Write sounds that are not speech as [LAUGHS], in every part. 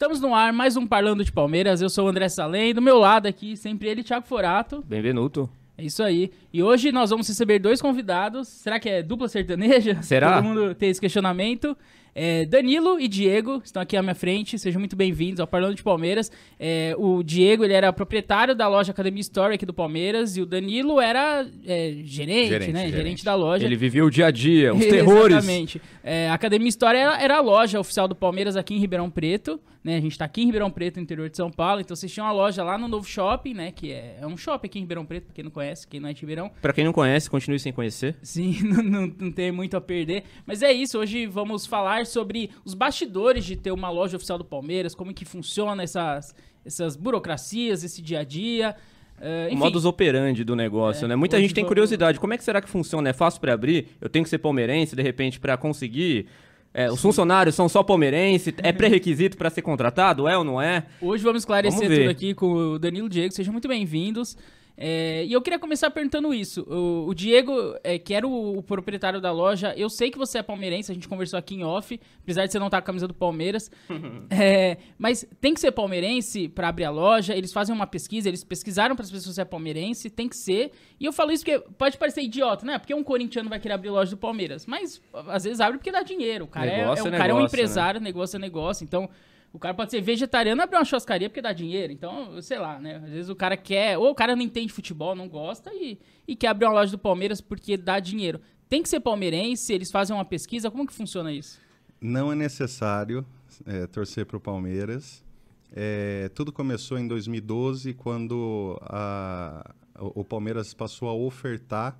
Estamos no ar, mais um Parlando de Palmeiras. Eu sou o André Salem, do meu lado aqui, sempre ele, Thiago Forato. Bem-vindo. É isso aí. E hoje nós vamos receber dois convidados. Será que é dupla sertaneja? Será? Todo mundo tem esse questionamento. É, Danilo e Diego estão aqui à minha frente, sejam muito bem-vindos ao Parlando de Palmeiras. É, o Diego ele era proprietário da loja Academia Store aqui do Palmeiras e o Danilo era é, gerente, Gerente, né? gerente. Gerente da loja. Ele vivia o dia a dia, os [LAUGHS] terrores. Exatamente. É, a Academia História era, era a loja oficial do Palmeiras aqui em Ribeirão Preto, né? A gente tá aqui em Ribeirão Preto, no interior de São Paulo, então vocês tinham uma loja lá no Novo Shopping, né? Que é, é um shopping aqui em Ribeirão Preto, pra quem não conhece, quem não é de Ribeirão. Pra quem não conhece, continue sem conhecer. Sim, [LAUGHS] não, não, não tem muito a perder. Mas é isso, hoje vamos falar sobre os bastidores de ter uma loja oficial do Palmeiras, como que funciona essas, essas burocracias, esse dia a dia. eh, O modus operandi do negócio, É, né? Muita gente tem curiosidade. Como é que será que funciona? É fácil pra abrir? Eu tenho que ser palmeirense, de repente, pra conseguir? É, os funcionários são só palmeirense? É pré-requisito pra ser contratado? É ou não é? Hoje vamos esclarecer Vamos tudo aqui com o Danilo Diego, sejam muito bem-vindos. É, e eu queria começar perguntando isso. O, o Diego, é, que era o, o proprietário da loja, eu sei que você é palmeirense, a gente conversou aqui em off, apesar de você não estar com a camisa do Palmeiras. [LAUGHS] É, mas tem que ser palmeirense para abrir a loja, eles fazem uma pesquisa, eles pesquisaram para as pessoas se é palmeirense, tem que ser. E eu falo isso porque pode parecer idiota, né? Porque um corintiano vai querer abrir loja do Palmeiras, mas às vezes abre porque dá dinheiro. O cara, é, Negócio é, um, é cara é um negócio, né? empresário, negócio é negócio, então o cara pode ser vegetariano e abrir uma churrascaria porque dá dinheiro. Então, sei lá, né? Às vezes o cara quer, ou o cara não entende futebol, não gosta e, e quer abrir uma loja do Palmeiras porque dá dinheiro. Tem que ser palmeirense, eles fazem uma pesquisa, como que funciona isso? Não é necessário é, torcer para o Palmeiras. É, tudo começou em 2012, quando a- o Palmeiras passou a ofertar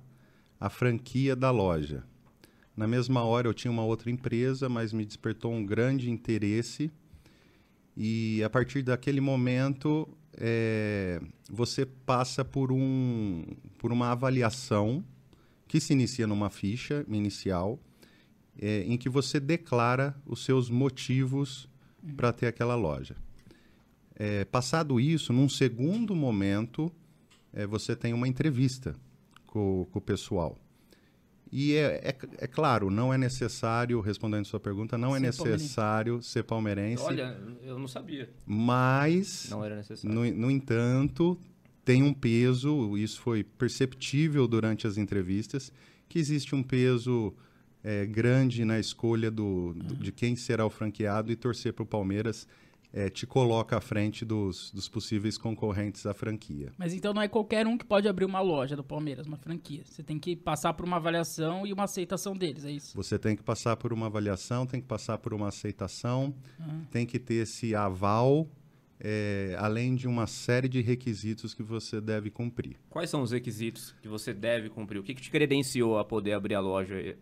a franquia da loja. Na mesma hora eu tinha uma outra empresa, mas me despertou um grande interesse. E a partir daquele momento, é, você passa por, um, por uma avaliação que se inicia numa ficha inicial, é, em que você declara os seus motivos para ter aquela loja. É, passado isso, num segundo momento, você tem uma entrevista com, com o pessoal. E é, é, é claro, não é necessário, respondendo sua pergunta, não é Ser palmeirense. necessário ser palmeirense, Olha, eu não sabia. mas Não era necessário. no, no entanto, tem um peso, isso foi perceptível durante as entrevistas, que existe um peso eh, grande na escolha do, do- de quem será o franqueado e torcer para o Palmeiras eh, te coloca à frente dos, dos possíveis concorrentes à franquia. Mas então não é qualquer um que pode abrir uma loja do Palmeiras, uma franquia. Você tem que passar por uma avaliação e uma aceitação deles, é isso? Você tem que passar por uma avaliação, tem que passar por uma aceitação, tem que ter esse aval, eh, além de uma série de requisitos que você deve cumprir. Quais são os requisitos que você deve cumprir? O que, que te credenciou a poder abrir a loja, e-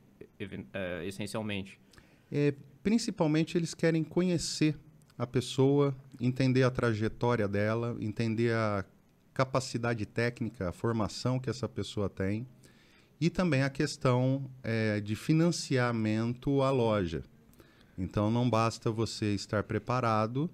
é, essencialmente? É, principalmente eles querem conhecer a pessoa, entender a trajetória dela, entender a capacidade técnica, a formação que essa pessoa tem e também a questão é, de financiamento à loja. Então não basta você estar preparado,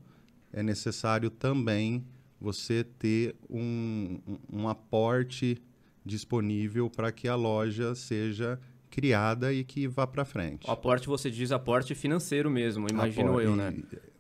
é necessário também você ter um, um- aporte disponível para que a loja seja criada e que vá para frente. O aporte, você diz aporte financeiro mesmo, imagino Apor- eu, né?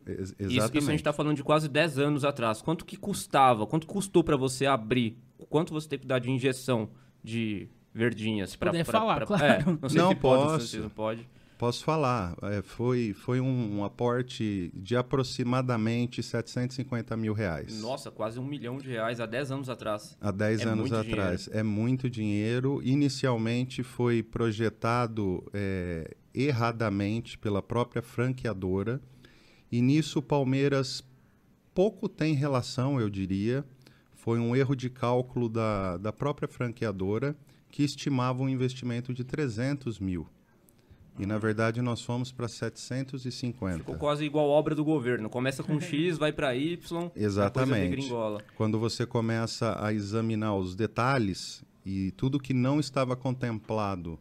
Ex- Isso, Exatamente. isso a gente tá falando de quase 10 anos atrás. Quanto que custava? Quanto custou para você abrir? Quanto você teve que dar de injeção de verdinhas? Pra- falar, pra- claro. É, não sei Não se pode, posso. se não pode. Posso falar, é, foi, foi um, um aporte de aproximadamente 750 mil reais. Nossa, quase um milhão de reais há 10 anos atrás. Há 10 É anos atrás. É muito dinheiro. Inicialmente foi projetado é, erradamente pela própria franqueadora. E nisso o Palmeiras pouco tem relação, eu diria. Foi um erro de cálculo da, da própria franqueadora que estimava um investimento de 300 mil. E na verdade nós fomos para 750. Ficou quase igual obra do governo. Começa com X, [LAUGHS] vai para Y, Exatamente. Quando você começa a examinar os detalhes e tudo que não estava contemplado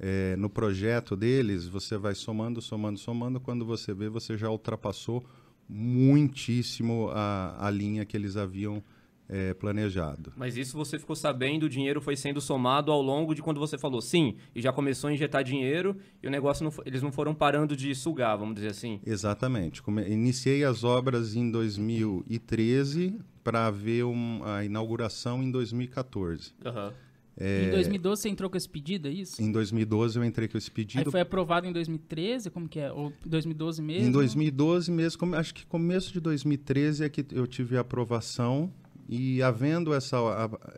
eh, no projeto deles, você vai somando, somando, somando. Quando você vê, você já ultrapassou muitíssimo a, a linha que eles haviam é, planejado. Mas isso você ficou sabendo, o dinheiro foi sendo somado ao longo de quando você falou sim, e já começou a injetar dinheiro e o negócio não, eles não foram parando de sugar, vamos dizer assim. Exatamente. Come, iniciei as obras em 2013 para ver um, a inauguração em 2014. Uhum. É... Em 2012 você entrou com esse pedido, é isso? Em 2012 eu entrei com esse pedido. Aí foi aprovado em 2013, como que é? Ou 2012 mesmo? Em 2012 mesmo, acho que começo de 2013 é que eu tive a aprovação e havendo essa,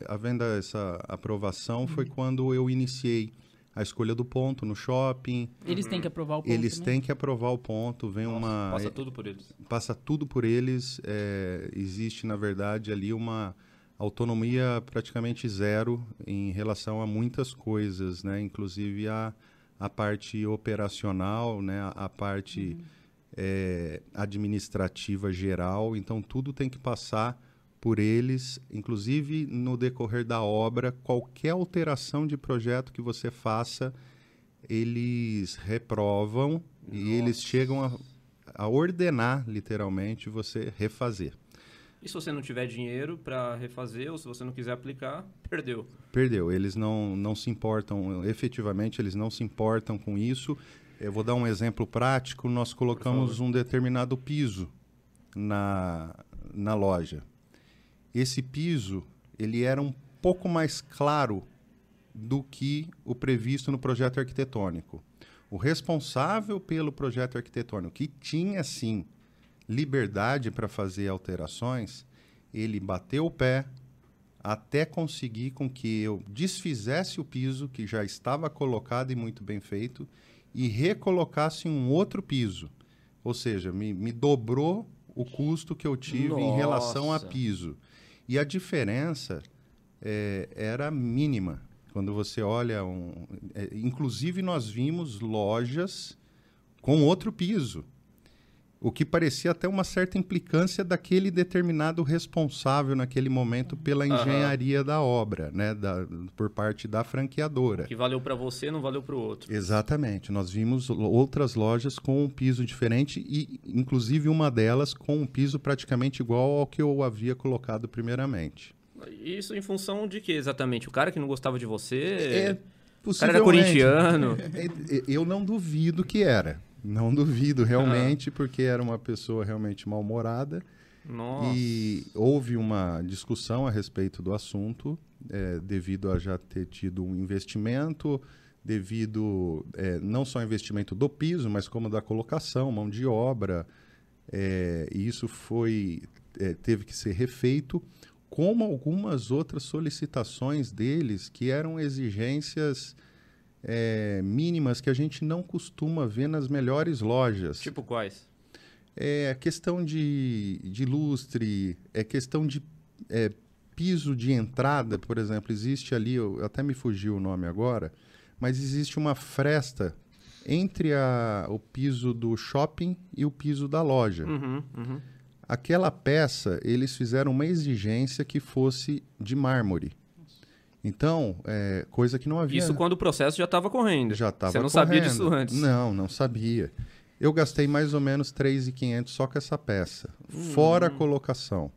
havendo essa aprovação uhum. foi quando eu iniciei a escolha do ponto no shopping. Eles têm que aprovar o ponto. Eles têm que aprovar o ponto. Vem Nossa, uma passa tudo por eles. Passa tudo por eles. É, existe na verdade ali uma autonomia praticamente zero em relação a muitas coisas, né? Inclusive a, a parte operacional, né? A, a parte uhum. é, administrativa geral. Então tudo tem que passar por eles, inclusive no decorrer da obra, qualquer alteração de projeto que você faça, eles reprovam Nossa. e eles chegam a, a ordenar, literalmente, você refazer. E se você não tiver dinheiro para refazer, ou se você não quiser aplicar, [LAUGHS] perdeu. Perdeu. Eles não, não se importam, efetivamente, eles não se importam com isso. Eu vou dar um exemplo prático. Nós colocamos um determinado piso na, na loja. Esse piso, ele era um pouco mais claro do que o previsto no projeto arquitetônico. O responsável pelo projeto arquitetônico, que tinha sim liberdade para fazer alterações, ele bateu o pé até conseguir com que eu desfizesse o piso que já estava colocado e muito bem feito e recolocasse um outro piso. Ou seja, me, me dobrou o custo que eu tive Nossa. em relação a piso. E a diferença é, era mínima. Quando você olha, um, é, inclusive nós vimos lojas com outro piso o que parecia até uma certa implicância daquele determinado responsável naquele momento pela engenharia uhum. da obra, né, da, por parte da franqueadora. Que valeu para você, não valeu para o outro. Exatamente. Nós vimos outras lojas com um piso diferente e, inclusive, uma delas com um piso praticamente igual ao que eu havia colocado primeiramente. Isso em função de que exatamente? O cara que não gostava de você? É, o cara era corintiano? [LAUGHS] É, é, eu não duvido que era. Não duvido realmente, porque era uma pessoa realmente mal-humorada. E houve uma discussão a respeito do assunto, é, devido a já ter tido um investimento, devido é, não só ao investimento do piso, mas como da colocação, mão de obra. É, e isso foi é, teve que ser refeito, como algumas outras solicitações deles que eram exigências é, mínimas que a gente não costuma ver nas melhores lojas. Tipo quais? É questão de, de lustre, é questão de é, piso de entrada, por exemplo. Existe ali, eu, até me fugiu o nome agora, mas existe uma fresta entre a, o piso do shopping e o piso da loja. Uhum, uhum. Aquela peça, eles fizeram uma exigência que fosse de mármore. Então, é, coisa que não havia. Isso quando o processo já estava correndo. Já estava Você não correndo. sabia disso antes? Não, não sabia. Eu gastei mais ou menos 3,500 só com essa peça, hum. fora a colocação.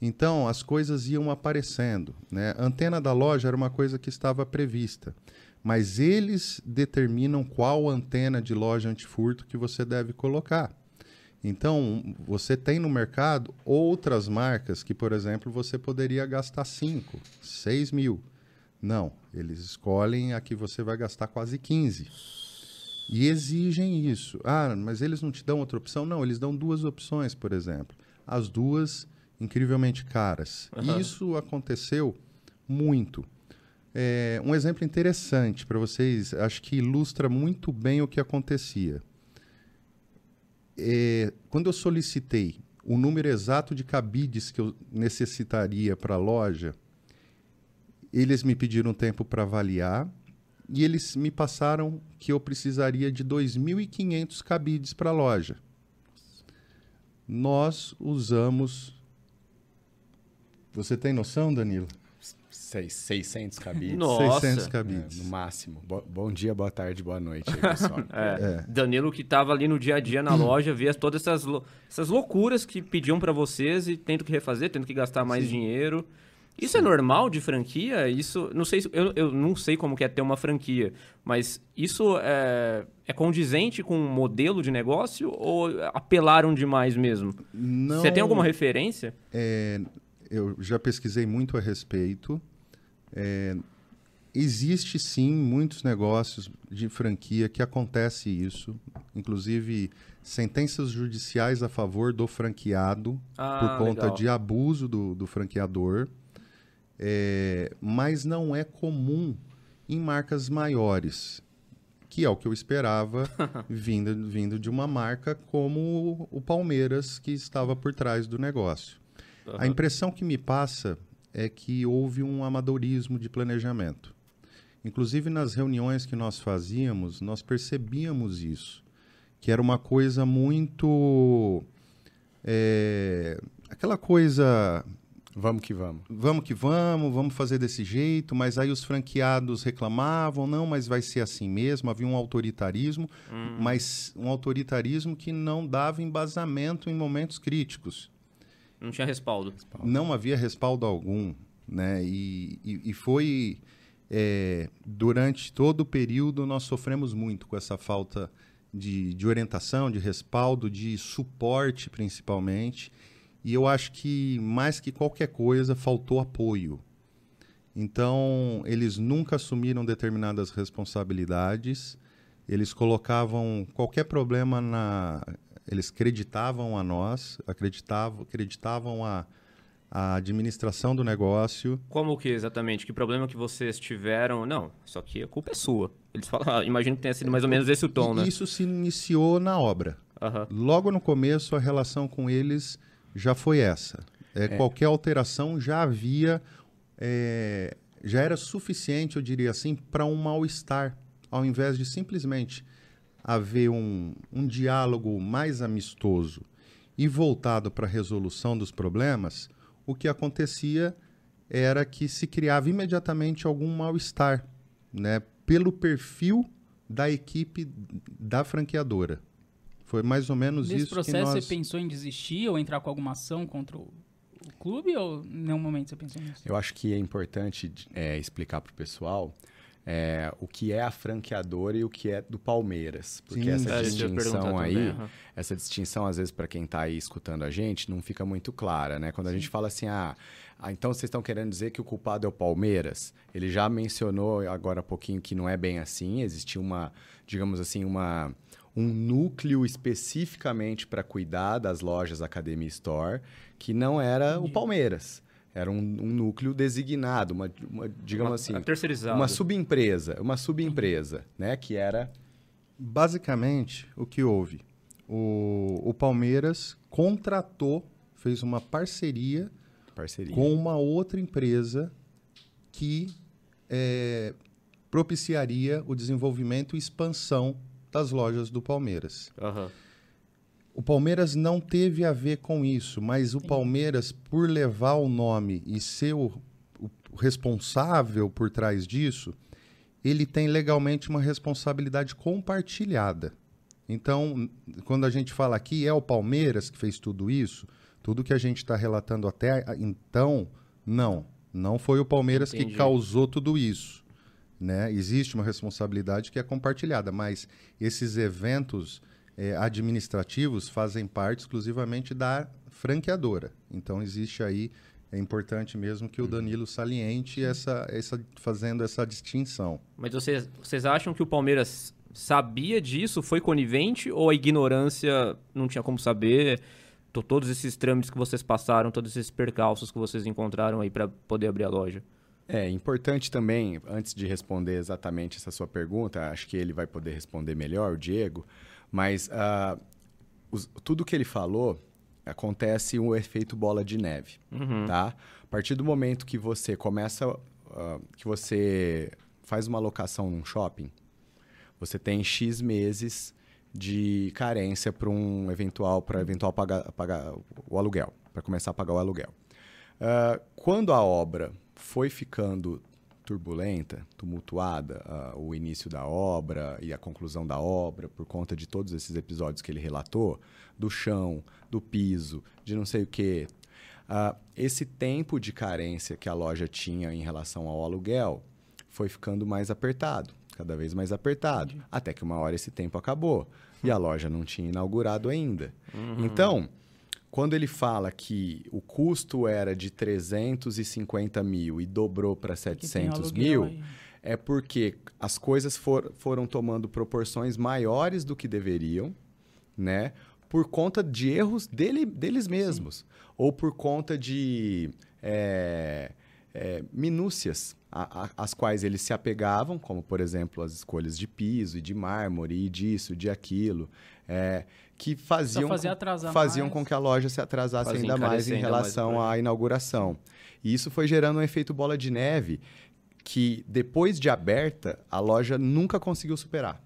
Então, as coisas iam aparecendo. Né? A antena da loja era uma coisa que estava prevista, mas eles determinam qual antena de loja antifurto que você deve colocar. Então, você tem no mercado outras marcas que, por exemplo, você poderia gastar 5, 6 mil. Não, eles escolhem a que você vai gastar quase 15. E exigem isso. Ah, mas eles não te dão outra opção? Não, eles dão duas opções, por exemplo. As duas incrivelmente caras. Uhum. Isso aconteceu muito. É, um exemplo interessante para vocês, acho que ilustra muito bem o que acontecia é, quando eu solicitei o número exato de cabides que eu necessitaria para a loja, eles me pediram tempo para avaliar e eles me passaram que eu precisaria de 2.500 cabides para a loja. Nós usamos. Você tem noção, Danilo? Seis- 600 cabides. Nossa. 600 É, cabides. no máximo. Bo- bom dia, boa tarde, boa noite, aí, pessoal. [LAUGHS] É. Danilo que tava ali no dia a dia na loja, via todas essas, lou- essas loucuras que pediam pra vocês e tendo que refazer, tendo que gastar mais dinheiro. Isso é normal de franquia? Isso, não sei, se- eu, eu não sei como que é ter uma franquia, mas isso é, é condizente com um modelo de negócio ou apelaram demais mesmo? Não, Você tem alguma referência? é, eu já pesquisei muito a respeito. É, existe sim muitos negócios de franquia que acontece isso, inclusive sentenças judiciais a favor do franqueado Ah, por conta legal. de abuso do, do franqueador, É, mas não é comum em marcas maiores, que é o que eu esperava [LAUGHS] vindo, vindo de uma marca como o Palmeiras, que estava por trás do negócio. A impressão que me passa é que houve um amadorismo de planejamento. Inclusive nas reuniões que nós fazíamos, nós percebíamos isso, que era uma coisa muito é, aquela coisa Vamos que vamos. vamos que vamos, vamos fazer desse jeito, mas aí os franqueados reclamavam, não, mas vai ser assim mesmo, havia um autoritarismo, mas um autoritarismo que não dava embasamento em momentos críticos. Não tinha respaldo. Não havia respaldo algum, né? E, e, e foi é, durante todo o período nós sofremos muito com essa falta de, de orientação, de respaldo, de suporte, principalmente. E eu acho que mais que qualquer coisa faltou apoio. Então eles nunca assumiram determinadas responsabilidades. Eles colocavam qualquer problema na eles acreditavam a nós, acreditavam, acreditavam a, a administração do negócio. Como que exatamente? Que problema que vocês tiveram? Não, isso aqui a culpa é sua. Eles falam, ah, imagino que tenha sido mais ou menos esse o tom, né? isso se iniciou na obra. Aham. Logo no começo, a relação com eles já foi essa. É, Qualquer alteração já havia, é, já era suficiente, eu diria assim, para um mal-estar, ao invés de simplesmente haver um, um diálogo mais amistoso e voltado para a resolução dos problemas, o que acontecia era que se criava imediatamente algum mal-estar, né, pelo perfil da equipe da franqueadora. Foi mais ou menos Nesse isso processo que nós... você pensou em desistir ou entrar com alguma ação contra o, o clube ou em nenhum momento você pensou nisso? Eu acho que é importante é, explicar para o pessoal é, o que é a franqueadora e o que é do Palmeiras. Porque Sim, essa É, distinção aí, também, aham. essa distinção, às vezes, para quem está aí escutando a gente, não fica muito clara, né? Quando a gente fala assim, ah, ah, então vocês estão querendo dizer que o culpado é o Palmeiras? Ele já mencionou agora há pouquinho que não é bem assim, existe uma, digamos assim, uma um núcleo especificamente para cuidar das lojas Academia Store, que não era o Palmeiras. Era um, um núcleo designado, uma, uma- digamos Uma- assim, terceirizado. uma subempresa, uma subempresa, né, que era Basicamente, o que houve? O, o Palmeiras contratou, fez uma parceria parceria. com uma outra empresa que é, propiciaria o desenvolvimento e expansão das lojas do Palmeiras. Aham. O Palmeiras não teve a ver com isso, mas o Palmeiras, por levar o nome e ser o, o responsável por trás disso, ele tem legalmente uma responsabilidade compartilhada. Então, quando a gente fala aqui, é o Palmeiras que fez tudo isso, tudo que a gente está relatando até então, não. Não foi o Palmeiras Entendi. que causou tudo isso. Né? Existe uma responsabilidade que é compartilhada, mas esses eventos eh, administrativos fazem parte exclusivamente da franqueadora. Então existe aí é importante mesmo que o Danilo saliente essa, essa fazendo essa distinção. Mas vocês, vocês acham que o Palmeiras sabia disso, foi conivente ou a ignorância não tinha como saber? To- Todos esses trâmites que vocês passaram, todos esses percalços que vocês encontraram aí para poder abrir a loja? É importante também, antes de responder exatamente essa sua pergunta, acho que ele vai poder responder melhor, o Diego, mas ah, os- tudo que ele falou acontece um efeito bola de neve, tá? A partir do momento que você começa, ah, que você faz uma locação num shopping, você tem X meses de carência para um eventual, para eventual pagar, pagar o aluguel, para começar a pagar o aluguel. Ah, quando a obra foi ficando turbulenta, tumultuada, uh, o início da obra e a conclusão da obra, por conta de todos esses episódios que ele relatou, do chão, do piso, de não sei o quê. Uh, esse tempo de carência que a loja tinha em relação ao aluguel foi ficando mais apertado, cada vez mais apertado, Entendi. até que uma hora esse tempo acabou e a loja não tinha inaugurado ainda. Uhum. Então, quando ele fala que o custo era de 350 mil e dobrou para 700 mil, aí. é porque as coisas for, foram tomando proporções maiores do que deveriam, né? Por conta de erros dele, deles mesmos. Sim. Ou por conta de é, é, minúcias a, a, às quais eles se apegavam, como, por exemplo, as escolhas de piso e de mármore e disso, de aquilo. É, que faziam, faziam com que a loja se atrasasse Fazia ainda mais em relação mais à inauguração. E isso foi gerando um efeito bola de neve que, depois de aberta, a loja nunca conseguiu superar.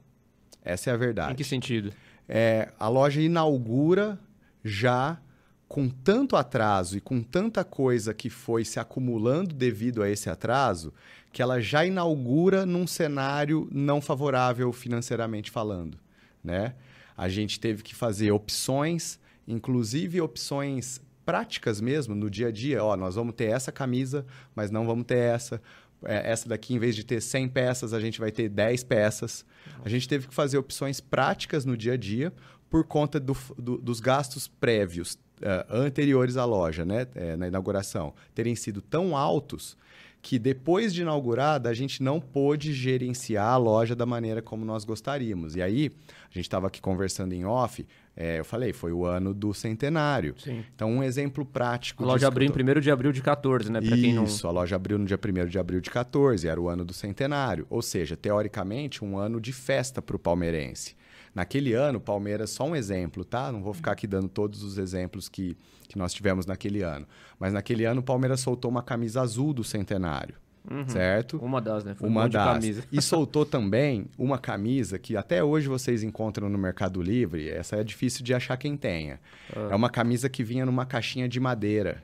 Essa é a verdade. Em que sentido? É, a loja inaugura já com tanto atraso e com tanta coisa que foi se acumulando devido a esse atraso, que ela já inaugura num cenário não favorável financeiramente falando, né? A gente teve que fazer opções, inclusive opções práticas mesmo, no dia a dia. Ó, nós vamos ter essa camisa, mas não vamos ter essa. É, essa daqui, em vez de ter 100 peças, a gente vai ter 10 peças. A gente teve que fazer opções práticas no dia a dia por conta do, do, dos gastos prévios, uh, anteriores à loja, né, é, na inauguração, terem sido tão altos que depois de inaugurada a gente não pôde gerenciar a loja da maneira como nós gostaríamos. E aí, a gente estava aqui conversando em off, é, eu falei, foi o ano do centenário. Sim. Então, um exemplo prático. A loja abriu em 1 de abril de 14, né? Pra Isso, quem não... a loja abriu no dia 1 de abril de 14, era o ano do centenário. Ou seja, teoricamente, um ano de festa para o palmeirense. Naquele ano, Palmeiras, só um exemplo, tá? Não vou ficar aqui dando todos os exemplos que, que nós tivemos naquele ano. Mas naquele ano, o Palmeiras soltou uma camisa azul do centenário. Uhum. Certo? Uma das, né? Foi uma um das. Camisa. E [LAUGHS] soltou também uma camisa que até hoje vocês encontram no Mercado Livre. Essa é difícil de achar quem tenha. Ah. É uma camisa que vinha numa caixinha de madeira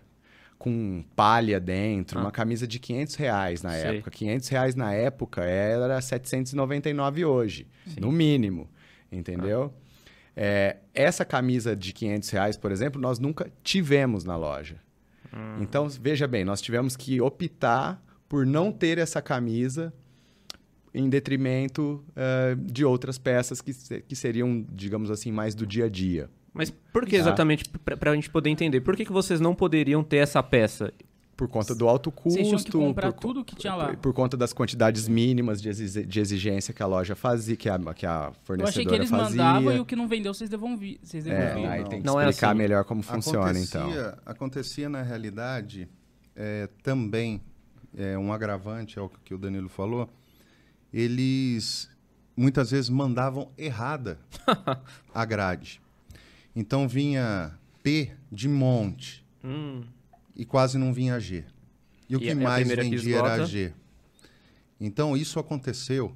com palha dentro, ah. uma camisa de 500 reais na Sei. época. 500 reais na época era 799 hoje, Sim. no mínimo entendeu? Ah. É, essa camisa de 500 reais, por exemplo, nós nunca tivemos na loja. Hum. Então, veja bem, nós tivemos que optar por não ter essa camisa em detrimento uh, de outras peças que, que seriam, digamos assim, mais do dia a dia. Mas por que tá? exatamente, para a gente poder entender, por que, que vocês não poderiam ter essa peça? Por conta do alto custo. Vocês tinham que comprar por, tudo que tinha lá. Por, por, conta das quantidades mínimas de, exigência que a loja fazia, que a, que a fornecedora fazia. Eu achei que eles fazia. mandavam e o que não vendeu vocês devolviam. Vocês devolviam. É, aí tem que não é explicar é assim. melhor como funciona, acontecia, então. Acontecia, na realidade, é, também, é, um agravante ao que o Danilo falou, eles muitas vezes mandavam errada [LAUGHS] a grade. Então vinha P de monte. Hum e quase não vinha G. E o e que mais vendia era G. Então isso aconteceu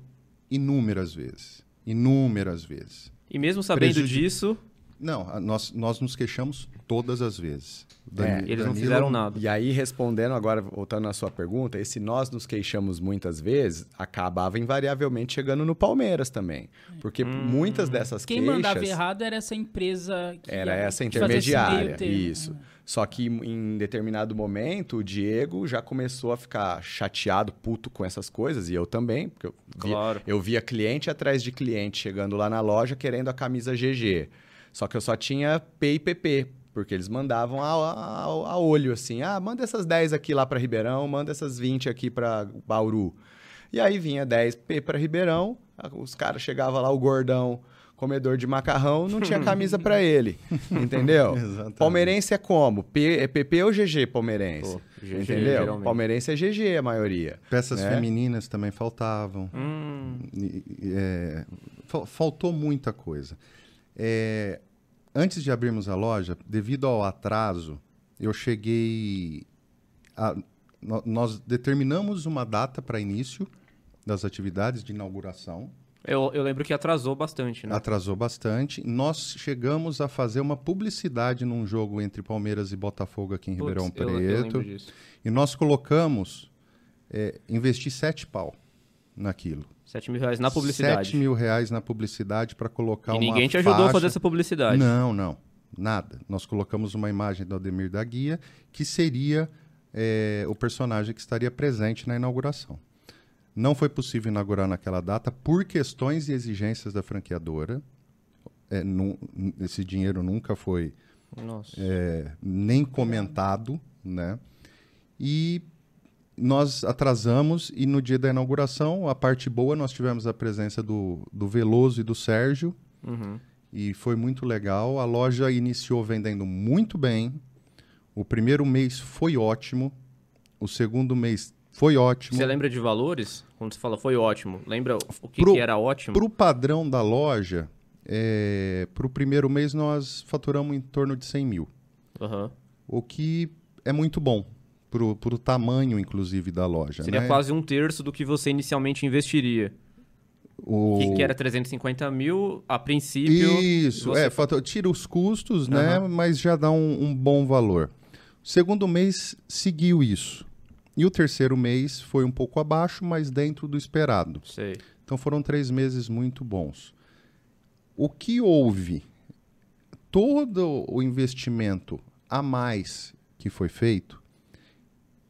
inúmeras vezes. Inúmeras vezes. E mesmo sabendo Prejudi... disso. Não, nós, nós nos queixamos todas as vezes. é, eles Danilo... não fizeram nada. E aí, respondendo agora, voltando à sua pergunta, esse nós nos queixamos muitas vezes acabava invariavelmente chegando no Palmeiras também. Porque hum. muitas dessas Quem queixas... Quem mandava errado era essa empresa... era essa intermediária, isso. Só que em determinado momento, o Diego já começou a ficar chateado, puto com essas coisas, e eu também, porque eu via, claro. eu via cliente atrás de cliente chegando lá na loja querendo a camisa GG. Só que eu só tinha P e PP, porque eles mandavam a, a, a olho assim: ah, manda essas 10 aqui lá para Ribeirão, manda essas 20 aqui para Bauru. E aí vinha 10 P para Ribeirão, os caras chegavam lá, o gordão comedor de macarrão, não tinha [LAUGHS] camisa para ele. Entendeu? [LAUGHS] Palmeirense é como? P, é PP ou GG palmeirense? Pô, GG, entendeu? Geralmente. Palmeirense é GG a maioria. Peças né? femininas também faltavam. Hum. É, faltou muita coisa. É, antes de abrirmos a loja, devido ao atraso, eu cheguei. A, nós determinamos uma data para início das atividades de inauguração eu, eu lembro que atrasou bastante, né? Atrasou bastante. Nós chegamos a fazer uma publicidade num jogo entre Palmeiras e Botafogo aqui em Puts, Ribeirão Preto. Eu, eu lembro disso. E nós colocamos é, investi sete pau naquilo. 7 mil reais na publicidade. 7 mil reais na publicidade para colocar e uma ninguém te ajudou a fazer essa publicidade. Não, não. Nada. Nós colocamos uma imagem do Ademir da Guia, que seria é, o personagem que estaria presente na inauguração. Não foi possível inaugurar naquela data por questões e exigências da franqueadora. É, nu- esse dinheiro nunca foi é, nem comentado, né? E nós atrasamos e no dia da inauguração, a parte boa, nós tivemos a presença do, do Veloso e do Sérgio Uhum. e foi muito legal. A loja iniciou vendendo muito bem. O primeiro mês foi ótimo. O segundo mês foi ótimo. Você lembra de valores? Quando você fala foi ótimo, lembra o que, Pro- que era ótimo? Para o padrão da loja, para o primeiro mês nós faturamos em torno de 100 mil. Aham. o que é muito bom para o tamanho, inclusive, da loja. Seria né? quase um terço do que você inicialmente investiria. o... Que, que era 350 mil a princípio. Isso, você é, fator- tira os custos, né? Aham. Mas já dá um, um bom valor. O segundo mês seguiu isso. E o terceiro mês foi um pouco abaixo, mas dentro do esperado. Sei. Então foram três meses muito bons. O que houve? Todo o investimento a mais que foi feito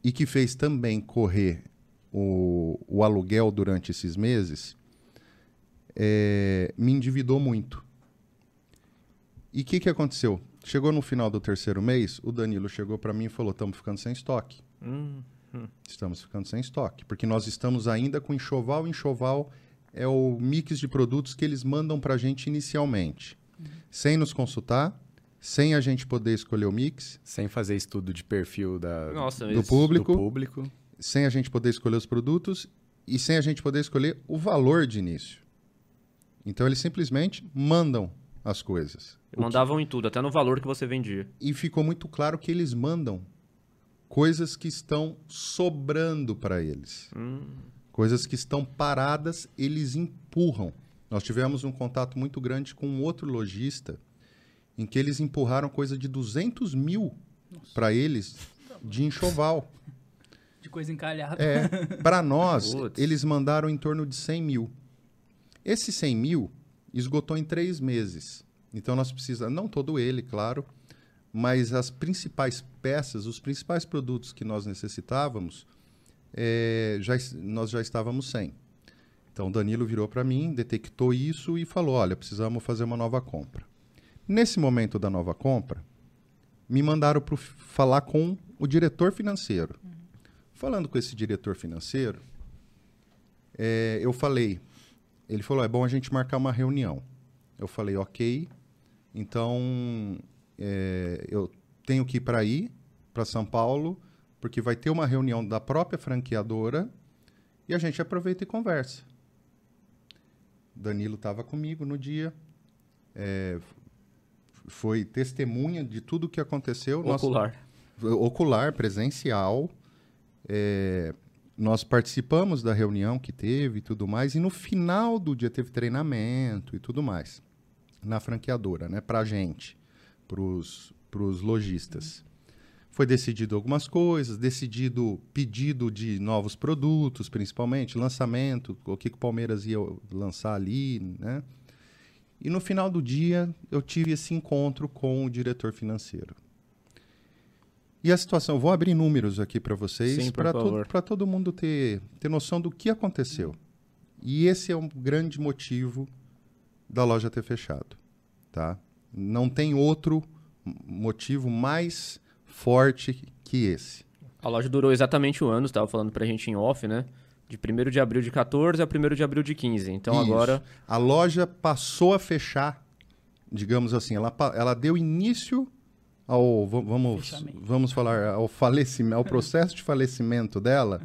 e que fez também correr o, o aluguel durante esses meses é, me endividou muito. E o que, que aconteceu? Chegou no final do terceiro mês, o Danilo chegou para mim e falou: estamos ficando sem estoque. Hum, Estamos ficando sem estoque, porque nós estamos ainda com enxoval. Enxoval é o mix de produtos que eles mandam para a gente inicialmente, sem nos consultar, sem a gente poder escolher o mix, Sem fazer estudo de perfil da, Nossa, do público, do público. sem a gente poder escolher os produtos e sem a gente poder escolher o valor de início. Então eles simplesmente mandam as coisas. O que- Mandavam em tudo, até no valor que você vendia. E ficou muito claro que eles mandam coisas que estão sobrando para eles. Hum, Coisas que estão paradas, eles empurram. Nós tivemos um contato muito grande com um outro lojista, em que eles empurraram coisa de 200 mil para eles de enxoval. De coisa encalhada. É, para nós, Putz. eles mandaram em torno de 100 mil. Esse 100 mil esgotou em três meses. Então nós precisamos, não todo ele, claro, mas as principais peças, os principais produtos que nós necessitávamos, é, já, nós já estávamos sem. Então Danilo virou para mim, detectou isso e falou: olha, precisamos fazer uma nova compra. Nesse momento da nova compra, me mandaram para falar com o diretor financeiro. Falando com esse diretor financeiro, é, eu falei, ele falou, é bom a gente marcar uma reunião. Eu falei, ok, então é, eu tenho que ir para aí, para São Paulo, porque vai ter uma reunião da própria franqueadora e a gente aproveita e conversa. Danilo estava comigo no dia, é, foi testemunha de tudo que aconteceu. Nós- ocular. ocular, presencial. É, nós participamos da reunião que teve e tudo mais, e no final do dia teve treinamento e tudo mais na franqueadora, né? Pra gente, pros, pros lojistas. Foi decidido algumas coisas, decidido pedido de novos produtos, principalmente, lançamento, o que, que o Palmeiras ia lançar ali, né? E no final do dia, eu tive esse encontro com o diretor financeiro. E a situação, eu vou abrir números aqui para vocês, para todo mundo ter, ter noção do que aconteceu. E esse é um grande motivo da loja ter fechado. Tá? Não tem outro motivo mais forte que esse. A loja durou exatamente um ano, você estava falando pra gente em off, né? De 1 de abril de 14 a 1 de abril de 15. Então Isso. agora. A loja passou a fechar, digamos assim, ela, ela deu início ao, va- vamos, Fechamento. vamos falar, ao falecimento, ao processo de falecimento dela,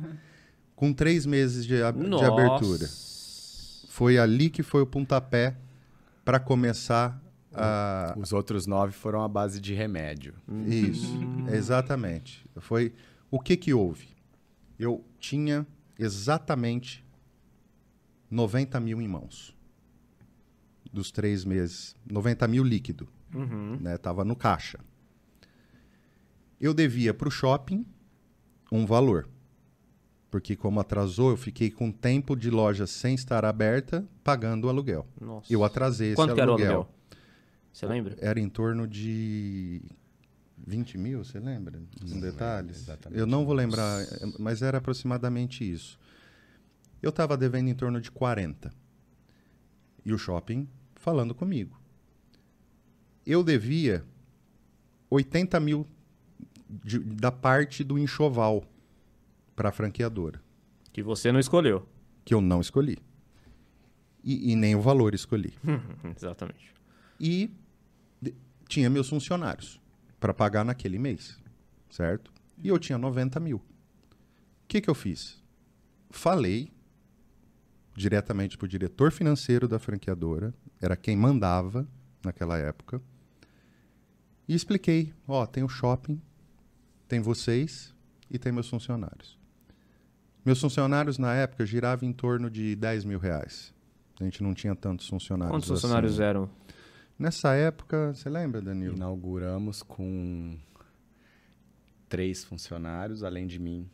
com três meses de, ab- de Nossa. abertura. Foi ali que foi o pontapé para começar a, Os outros nove foram à base de remédio. Isso, exatamente. Foi o que que houve? Eu tinha exatamente 90 mil em mãos dos três meses, 90 mil líquido, Uhum. né? Tava no caixa. Eu devia para o shopping um valor. Porque como atrasou, eu fiquei com tempo de loja sem estar aberta, pagando o aluguel. Nossa. Eu atrasei esse Quanto que era o aluguel. Você lembra? Era em torno de 20 mil, você lembra? Em lembro detalhes? exatamente. Eu não vou lembrar, mas era aproximadamente isso. Eu estava devendo em torno de 40. E o shopping falando comigo. Eu devia 80 mil de- da parte do enxoval para a franqueadora, Que você não escolheu. que eu não escolhi. E, e nem o valor escolhi. [LAUGHS] Exatamente. e tinha meus funcionários para pagar naquele mês, certo? E eu tinha 90 mil. O que, que eu fiz? Falei diretamente para o diretor financeiro da franqueadora, era quem mandava naquela época, e expliquei: ó, tem o shopping, tem vocês e tem meus funcionários. Meus funcionários na época giravam em torno de 10 mil reais. A gente não tinha tantos funcionários. Quantos assim. funcionários eram? Nessa época, você lembra, Danilo? Inauguramos com três funcionários, além de mim,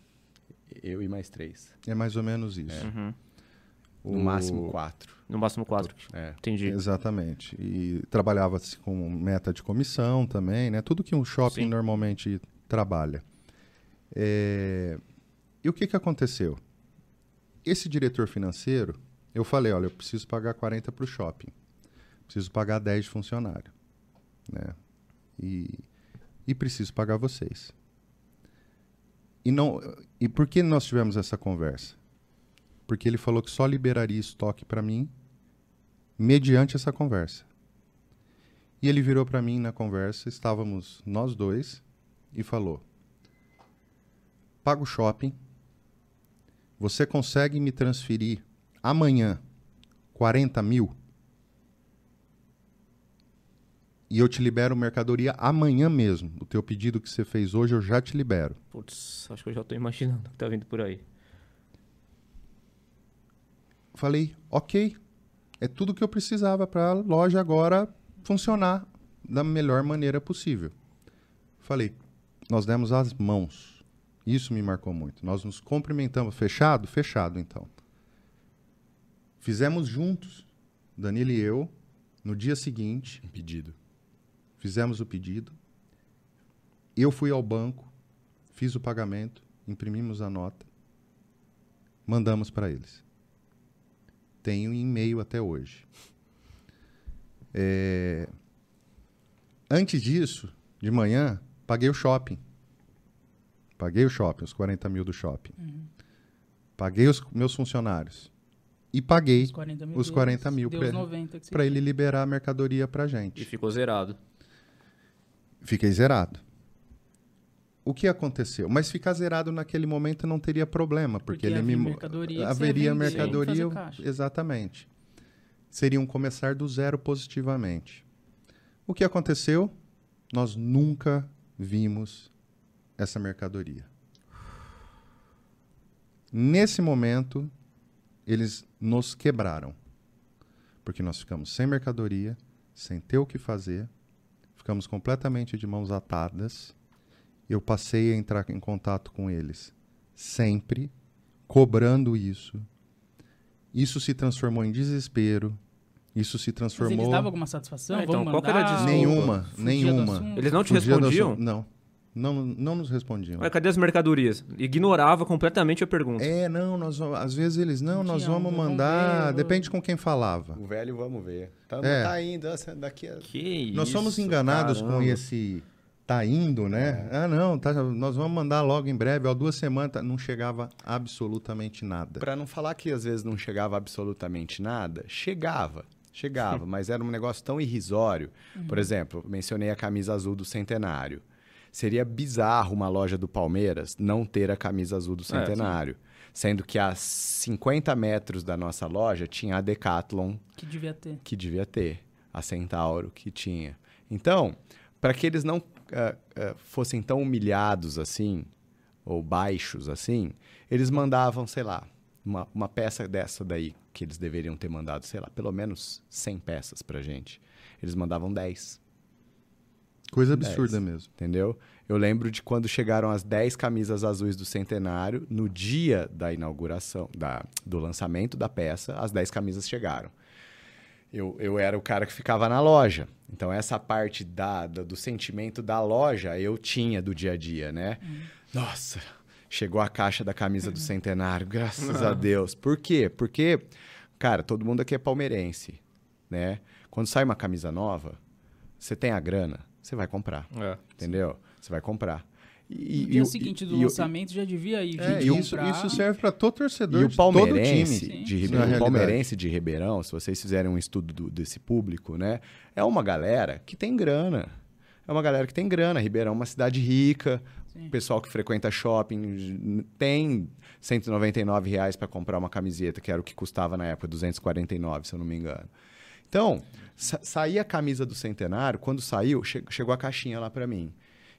eu e mais três. É mais ou menos isso. Uhum. No O- máximo quatro. No máximo quatro. É. Entendi. Exatamente. E trabalhava-se com meta de comissão também, né? Tudo que um shopping Sim. normalmente trabalha. É, E o que, que aconteceu? Esse diretor financeiro, eu falei, olha, eu preciso pagar 40 para o shopping. Preciso pagar 10 de funcionário. Né? E, e preciso pagar vocês. E, não, e por que nós tivemos essa conversa? Porque ele falou que só liberaria estoque para mim mediante essa conversa. E ele virou para mim na conversa, estávamos nós dois, e falou: Paga o shopping, você consegue me transferir amanhã 40 mil? E eu te libero mercadoria amanhã mesmo. O teu pedido que você fez hoje eu já te libero. Putz, acho que eu já tô imaginando o que tá vindo por aí. Falei, ok, é tudo que eu precisava para a loja agora funcionar da melhor maneira possível. Falei, nós demos as mãos. Isso me marcou muito. Nós nos cumprimentamos. Fechado? Fechado, então. Fizemos juntos, Danilo e eu, no dia seguinte, Um pedido. Fizemos o pedido. Eu fui ao banco, fiz o pagamento, imprimimos a nota, mandamos para eles. Tenho em e-mail até hoje. É, Antes disso, de manhã, paguei o shopping. Paguei o shopping, os 40 mil do shopping. Paguei os meus funcionários. E paguei Os 40 mil. os 40 mil Deu pra- os 90 que você para ele liberar a mercadoria para E gente. ficou zerado. Fiquei zerado. O que aconteceu? Mas ficar zerado naquele momento não teria problema, porque, Porque ele me mercadoria haveria mercadoria, exatamente. Seriam começar do zero positivamente. O que aconteceu? Nós nunca vimos essa mercadoria. Nesse momento, eles nos quebraram. Porque nós ficamos sem mercadoria, sem ter o que fazer, ficamos completamente de mãos atadas. Eu passei a entrar em contato com eles sempre, cobrando isso. Isso se transformou em desespero. Isso se Mas transformou. eles davam alguma satisfação? Ah, então, qual que era a desculpa? Nenhuma, Fugia do nenhuma. assunto? Eles não te Fugia do respondiam? assunto. Não. Não. Não nos respondiam. Ué, cadê as mercadorias? Ignorava completamente a pergunta. É, não, nós, às vezes eles, não, Não nós vamos vamos mandar, ver, depende com quem falava. O velho, vamos ver. Tá, É. tá indo, daqui a... Que isso, Nós somos enganados com caramba. esse tá indo, né? Ah, não, tá, nós vamos mandar logo em breve, ó, duas semanas, tá- não chegava absolutamente nada. Pra não falar que às vezes não chegava absolutamente nada, chegava. Chegava, [LAUGHS] mas era um negócio tão irrisório. Por exemplo, mencionei a camisa azul do Centenário. Seria bizarro uma loja do Palmeiras não ter a camisa azul do sim. Centenário. Sendo que a 50 metros da nossa loja tinha a Decathlon Que devia ter. que devia ter, a Centauro que tinha. Então, para que eles não ah, ah, fossem tão humilhados assim, ou baixos assim, eles mandavam, sei lá, uma, uma peça dessa daí, que eles deveriam ter mandado, sei lá, pelo menos 100 peças pra gente. Eles mandavam 10. Coisa 10. absurda mesmo. entendeu? Eu lembro de quando chegaram as 10 camisas azuis do Centenário, no dia da inauguração, da, do lançamento da peça, as 10 camisas chegaram. Eu, eu era o cara que ficava na loja. Então, essa parte da, da- do sentimento da loja eu tinha do dia a dia, né? Nossa, chegou a caixa da camisa do Centenário, graças a Deus. Por quê? Porque, cara, todo mundo aqui é palmeirense, né? Quando sai uma camisa nova, você tem a grana, você vai comprar. É. Entendeu? Você vai comprar. E, No dia seguinte do e o- lançamento já devia ir. É, isso, isso serve para todo torcedor E o de todo palmeirense time. de Ribeirão, o realidade. palmeirense de Ribeirão, se vocês fizerem um estudo do- desse público, né, é uma galera que tem grana. É uma galera que tem grana. Ribeirão é uma cidade rica. Sim. O pessoal que frequenta shopping tem 199 reais para comprar uma camiseta, que era o que custava na época, 249, se eu não me engano. Então, sa saía a camisa do centenário, quando saiu, che- chegou a caixinha lá para mim.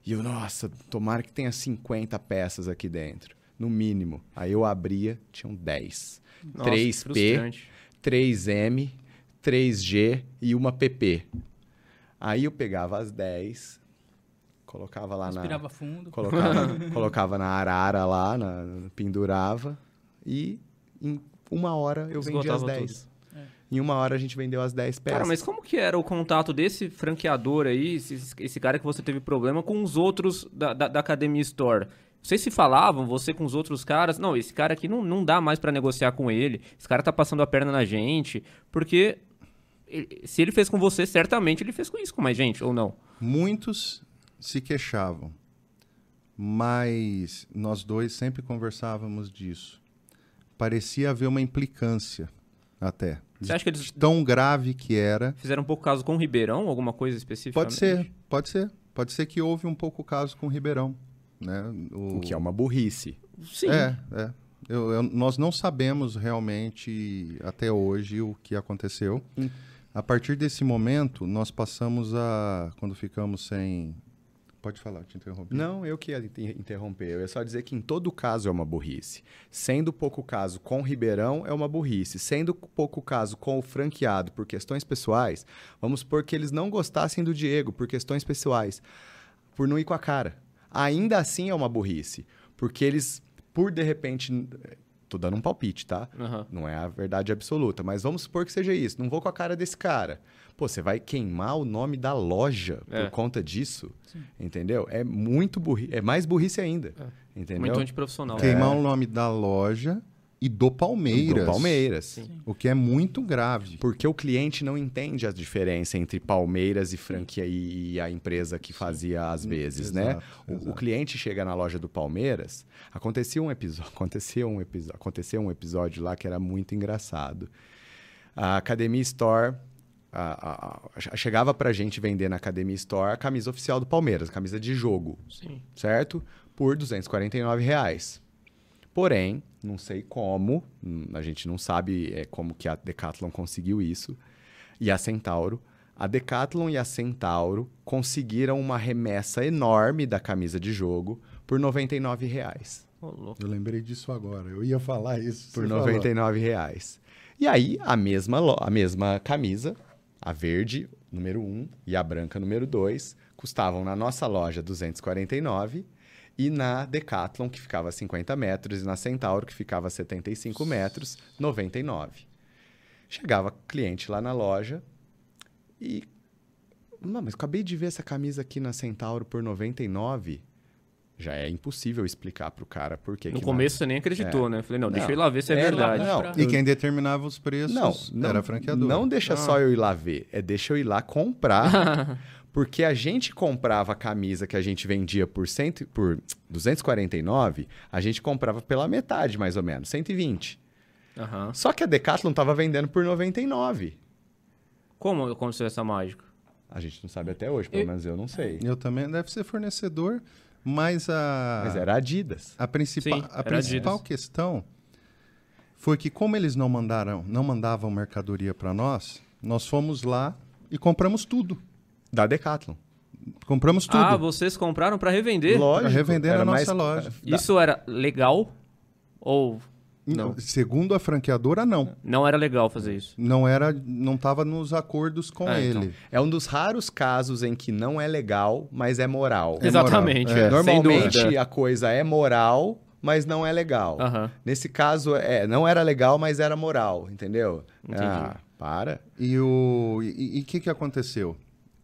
E eu, nossa, tomara que tenha 50 peças aqui dentro, no mínimo. Aí eu abria, tinham 10. Nossa, 3P, frustrante. 3M, 3G e uma PP. Aí eu pegava as 10, colocava lá na Respirava fundo. colocava, [LAUGHS] colocava na arara lá, na- pendurava e em uma hora eu vendi as Esgotava 10. tudo. Em uma hora a gente vendeu as 10 peças. Cara, mas como que era o contato desse franqueador aí, esse, esse cara que você teve problema, com os outros da, da, da Academia Store? Vocês se falavam, você com os outros caras? Não, esse cara aqui não, não dá mais pra negociar com ele. Esse cara tá passando a perna na gente. Porque ele- se ele fez com você, certamente ele fez com isso com mais gente, ou não? Muitos se queixavam, mas nós dois sempre conversávamos disso. Parecia haver uma implicância, até. Você acha que eles De tão grave que era. fizeram um pouco caso com o Ribeirão, alguma coisa específica? Pode ser, pode ser. Pode ser que houve um pouco o caso com o Ribeirão. Né? O que é uma burrice. Sim. É, é. Eu- eu- nós não sabemos realmente até hoje o que aconteceu. Hum. A partir desse momento, nós passamos a. Quando ficamos sem. Pode falar, te interrompi. Não, eu que interromper. Eu ia só dizer que em todo caso é uma burrice. Sendo pouco caso com Ribeirão, é uma burrice. Sendo pouco caso com o franqueado por questões pessoais, vamos supor que eles não gostassem do Diego por questões pessoais, por não ir com a cara. Ainda assim é uma burrice. Porque eles, por de repente. Tô dando um palpite, tá? Aham. Não é a verdade absoluta, mas vamos supor que seja isso. Não vou com a cara desse cara. Pô, você vai queimar o nome da loja É. por conta disso? Entendeu? É muito burrice. É mais burrice ainda. Entendeu? Muito antiprofissional. Queimar o nome da loja e do Palmeiras. Do Palmeiras. Sim. O que é muito grave. Porque o cliente não entende a diferença entre Palmeiras e franquia e a empresa que fazia às vezes, né? exato, O, o exato. cliente chega na loja do Palmeiras, acontecia um episódio, [LAUGHS] aconteceu um episódio, aconteceu um episódio lá que era muito engraçado. A Academia Store a- a- a- chegava pra gente vender na Academia Store a camisa oficial do Palmeiras, a camisa de jogo, Sim. certo? Por 249 reais. Porém, não sei como, a gente não sabe é, como que a Decathlon conseguiu isso, e a Centauro. A Decathlon e a Centauro conseguiram uma remessa enorme da camisa de jogo por 99 reais. Louco. Eu lembrei disso agora. Eu ia falar isso. Por R$ falou. 99 reais. E aí, a mesma, a mesma camisa, a verde, número 1, e a branca, número 2, custavam na nossa loja 249 e na Decathlon, que ficava a 50 metros, e na Centauro, que ficava a 75 metros, 99. Chegava cliente lá na loja e... Não, mas acabei de ver essa camisa aqui na Centauro por 99. Já é impossível explicar pro cara por que No que começo você nem acreditou, né? Falei, não, deixa Não. eu ir lá ver se é, É, verdade. não, Pra- E quem determinava os preços Não, não, era a franqueadora. não deixa Ah. só eu ir lá ver, é deixa eu ir lá comprar. [LAUGHS] porque a gente comprava a camisa que a gente vendia por, cento, por 249, a gente comprava pela metade, mais ou menos, 120. Aham. Só que a Decathlon tava vendendo por 99. Como aconteceu essa mágica? A gente não sabe até hoje, pelo Eu- menos eu não sei. Eu também deve ser fornecedor, mas a Mas era Adidas. a principal Sim, a era principal Adidas. questão foi que como eles não mandaram, não mandavam mercadoria para nós, nós fomos lá e compramos tudo. Da Decathlon. Compramos tudo. Ah, vocês compraram pra revender? Lógico. Pra revender era na mais- nossa loja. Da- Isso era legal? Ou Não. Segundo a franqueadora, não. Não era legal fazer isso. Não era, não estava nos acordos com Ah, ele. então. É um dos raros casos em que não é legal, mas é moral. É Exatamente. moral. É. sem Normalmente a coisa é moral, mas não é legal. Aham. Nesse caso, é, não era legal, mas era moral, entendeu? Entendi. Ah, para. E o e o que, que aconteceu?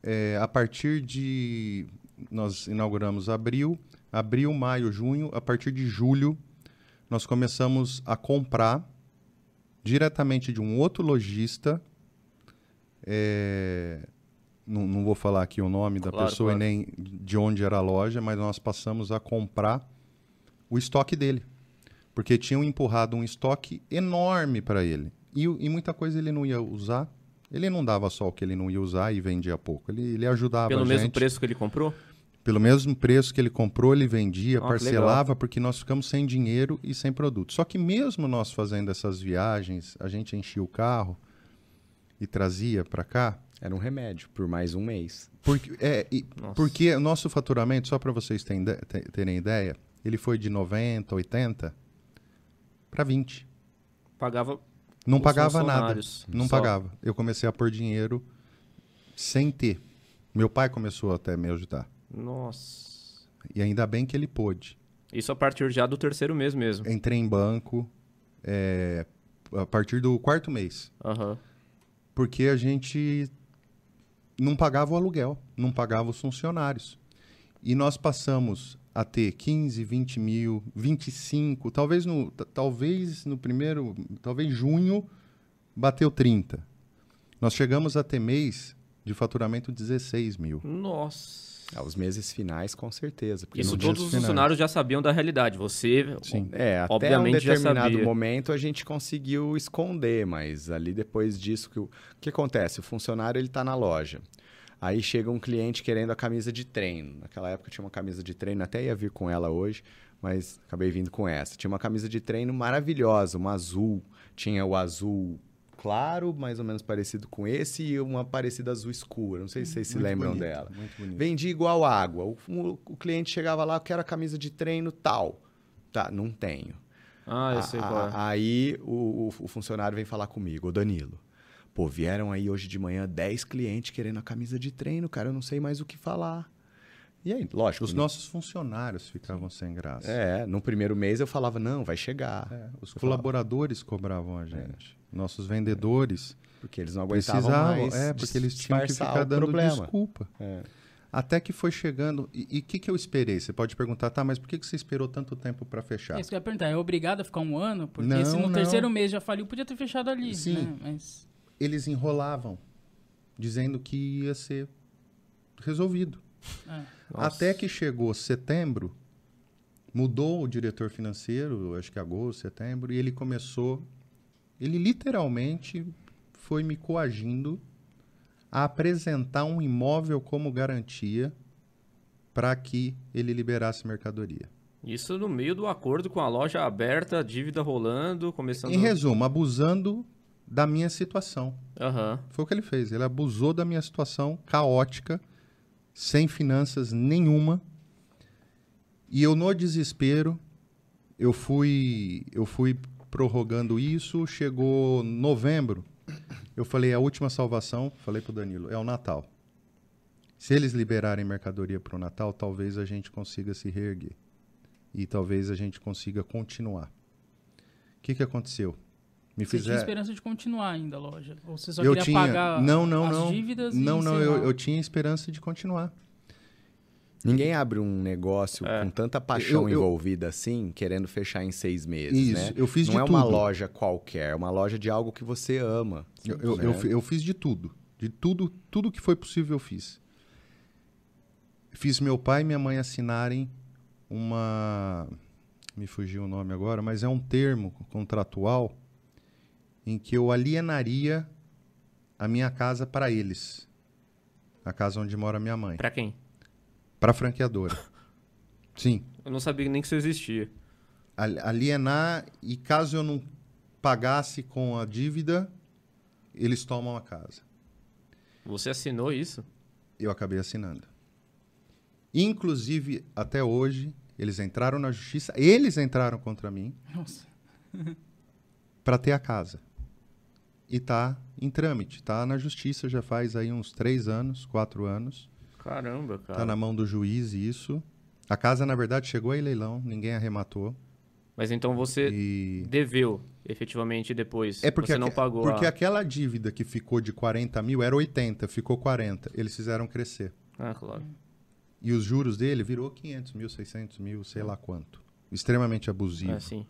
É, a partir de. Nós inauguramos abril, abril, maio, junho. A partir de julho, nós começamos a comprar diretamente de um outro lojista. é, não, não vou falar aqui o nome da Claro, pessoa claro. e nem de onde era a loja, mas nós passamos a comprar o estoque dele. Porque tinham empurrado um estoque enorme para ele. E, e muita coisa ele não ia usar. Ele não dava só o que ele não ia usar e vendia pouco. Ele, ele ajudava Pelo a mesmo gente. preço que ele comprou? Pelo mesmo preço que ele comprou, ele vendia, que parcelava, porque nós ficamos sem dinheiro e sem produto. Só que mesmo nós fazendo essas viagens, a gente enchia o carro e trazia para cá. Era um remédio por mais um mês. Porque, é, e- Nossa. porque o nosso faturamento, só para vocês terem, terem ideia, ele foi de 90, 80 para 20. Pagava Não pagava nada. Não só. pagava. Eu comecei a pôr dinheiro sem ter. Meu pai começou até me ajudar. Nossa. E ainda bem que ele pôde. Isso a partir já do terceiro mês mesmo. Entrei em banco é, a partir do quarto mês. Aham. Porque a gente não pagava o aluguel, não pagava os funcionários. E nós passamos a ter 15, 20 mil, 25, talvez no, talvez no primeiro, talvez junho, bateu 30. Nós chegamos a ter mês de faturamento 16 mil. Nossa. Ah, os meses finais, com certeza. porque Isso todos dos os finais. funcionários já sabiam da realidade. Você, Sim. É, até um Obviamente determinado momento a gente conseguiu esconder, mas ali depois disso, que o, o que acontece? O funcionário ele tá na loja. Aí chega um cliente querendo a camisa de treino. Naquela época tinha uma camisa de treino, até ia vir com ela hoje, mas acabei vindo com essa. Tinha uma camisa de treino maravilhosa, uma azul. Tinha o azul claro, mais ou menos parecido com esse, e uma parecida azul escura. Não sei se vocês se Muito lembram bonito, dela. Muito bonito. Vendia igual água. O, o- o cliente chegava lá, eu quero a camisa de treino tal. Tá, não tenho. Ah, eu sei A- qual é. a- Aí o, o- o funcionário vem falar comigo, ô Danilo. Pô, vieram aí hoje de manhã 10 clientes querendo a camisa de treino, cara, eu não sei mais o que falar. E aí, lógico. Os no- nossos funcionários ficavam sem graça. É, no primeiro mês eu falava, não, vai chegar. É, os Eu colaboradores cobravam a gente. Nossos vendedores Porque eles não aguentavam precisavam. mais. É, porque eles tinham que ficar dando problema. desculpa. É. Até que foi chegando. E o que, que eu esperei? Você pode perguntar, tá, mas por que, que você esperou tanto tempo para fechar? É isso que eu ia perguntar. É obrigado a ficar um ano? Porque Não, se no não. terceiro mês já faliu, podia ter fechado ali. Sim. Né? Mas... Eles enrolavam, dizendo que ia ser resolvido. é. Até que chegou setembro, mudou o diretor financeiro, acho que agosto, setembro, e ele começou. Ele literalmente foi me coagindo a apresentar um imóvel como garantia para que ele liberasse mercadoria. Isso no meio do acordo com a loja aberta, dívida rolando, começando. Em resumo, abusando da minha situação. Aham. Foi o que ele fez. Ele abusou da minha situação caótica, sem finanças nenhuma. E eu, no desespero, eu fui, eu fui prorrogando isso. Chegou novembro, eu falei: a última salvação, falei para o Danilo, é o Natal. Se eles liberarem mercadoria para o Natal, talvez a gente consiga se reerguer. E talvez a gente consiga continuar. O que, que aconteceu? Me Você tinha esperança de continuar ainda a loja? Ou você só eu queria tinha pagar não não as não dívidas não e, não eu, eu tinha esperança de continuar Ninguém abre um negócio É. com tanta paixão Eu- eu- envolvida assim, querendo fechar em seis meses, Isso, né? eu fiz Não de é uma tudo. loja qualquer, é uma loja de algo que você ama. eu, eu, né? eu, eu fiz de tudo de tudo tudo que foi possível eu fiz fiz meu pai e minha mãe assinarem uma me fugiu o nome agora mas é um termo contratual em que eu alienaria a minha casa para eles a casa onde mora minha mãe Pra quem? para a franqueadora [LAUGHS] sim Eu não sabia nem que isso existia. al- alienar e caso eu não pagasse com a dívida, eles tomam a casa. Você assinou isso? Eu acabei assinando. Inclusive, até hoje, eles entraram na justiça, eles entraram contra mim, Nossa. [LAUGHS] para ter a casa. E tá em trâmite, tá na justiça já faz aí uns três anos, quatro anos. Caramba, cara. Tá na mão do juiz isso. A casa, na verdade, chegou em leilão, ninguém arrematou. Mas então você E deveu efetivamente depois. é porque, você não aque- pagou porque a... aquela dívida que ficou de 40 mil era 80, ficou 40. Eles fizeram crescer. Ah, claro. E os juros dele virou 500 mil, 600 mil, sei lá quanto. Extremamente abusivo. É, sim.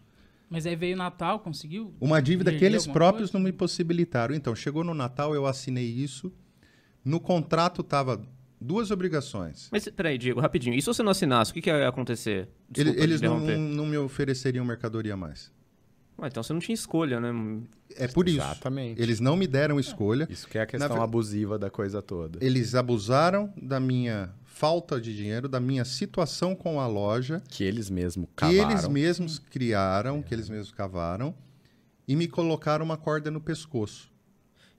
Mas aí veio o Natal, conseguiu? Uma dívida que eles próprios coisa? não me possibilitaram. Então, chegou no Natal, eu assinei isso. No contrato tava duas obrigações. Mas peraí, Diego, rapidinho. E se você não assinasse, o que, que ia acontecer? Desculpa te eles não, não me ofereceriam mercadoria mais. Ah, então você não tinha escolha, né? É por isso. Exatamente. Eles não me deram escolha. Isso que é a questão ver- abusiva da coisa toda. Eles abusaram da minha falta de dinheiro, da minha situação com a loja, Que eles mesmos que cavaram. eles mesmos criaram, que eles mesmos cavaram, e me colocaram uma corda no pescoço.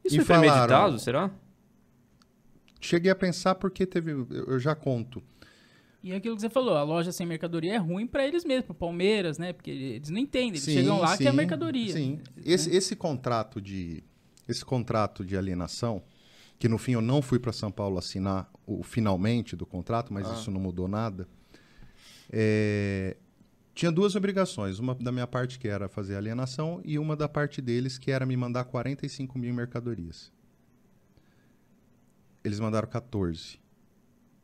Isso E foi falaram- premeditado, será? Cheguei a pensar porque teve. Eu já conto. E é aquilo que você falou, a loja sem mercadoria é ruim pra eles mesmos, pro Palmeiras, né? Porque eles não entendem, eles chegam lá que é sim, mercadoria. Sim. né? Esse, esse contrato de esse contrato de alienação, que no fim eu não fui para São Paulo assinar o finalmente do contrato, mas Ah. isso não mudou nada. é, tinha duas obrigações, uma da minha parte que era fazer alienação e uma da parte deles que era me mandar 45 mil mercadorias. Eles mandaram 14.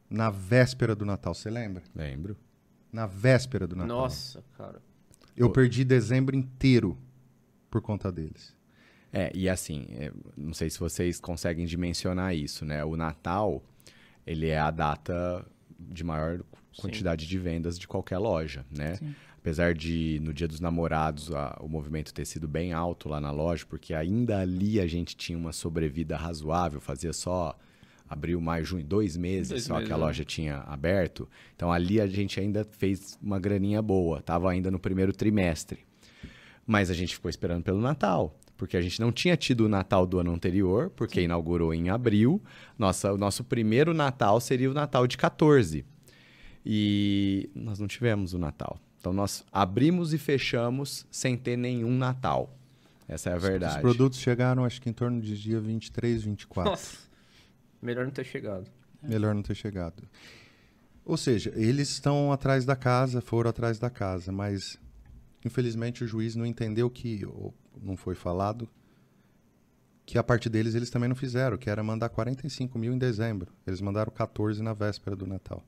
Na véspera do Natal, você lembra? Lembro. Na véspera do Natal. Nossa, cara. Eu Pô. perdi dezembro inteiro por conta deles. É, e assim, é, não sei se vocês conseguem dimensionar isso, né? O Natal, ele é a data de maior quantidade de vendas de qualquer loja, né? Sim. Apesar de, no dia dos namorados, a- o movimento ter sido bem alto lá na loja, porque ainda ali a gente tinha uma sobrevida razoável, fazia só abril, maio, junho, dois meses Dois só meses, que a né? loja tinha aberto. Então ali a gente ainda fez uma graninha boa, tava ainda no primeiro trimestre. Mas a gente ficou esperando pelo Natal, porque a gente não tinha tido o Natal do ano anterior, porque inaugurou em abril. Nossa, o nosso primeiro Natal seria o Natal de 14. E nós não tivemos o Natal. Então nós abrimos e fechamos sem ter nenhum Natal. Essa é a verdade. Os produtos chegaram, acho que em torno de dia 23, 24. Nossa. Melhor não ter chegado. Melhor não ter chegado. Ou seja, eles estão atrás da casa, foram atrás da casa, mas infelizmente o juiz não entendeu que, não foi falado, que a parte deles eles também não fizeram, que era mandar 45 mil em dezembro. Eles mandaram 14 na véspera do Natal.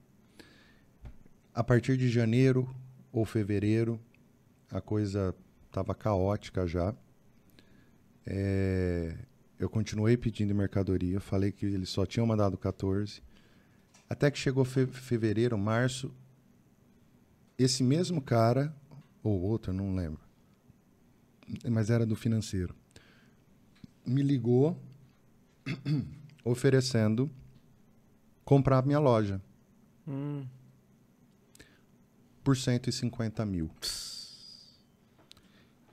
A partir de janeiro ou fevereiro, a coisa estava caótica já. É, eu continuei pedindo mercadoria, falei que eles só tinham mandado 14. Até que chegou fe- fevereiro, março, esse mesmo cara, ou outro, não lembro, mas era do financeiro, me ligou [CLEARS THROAT] oferecendo comprar a minha loja Hum. por 150 mil.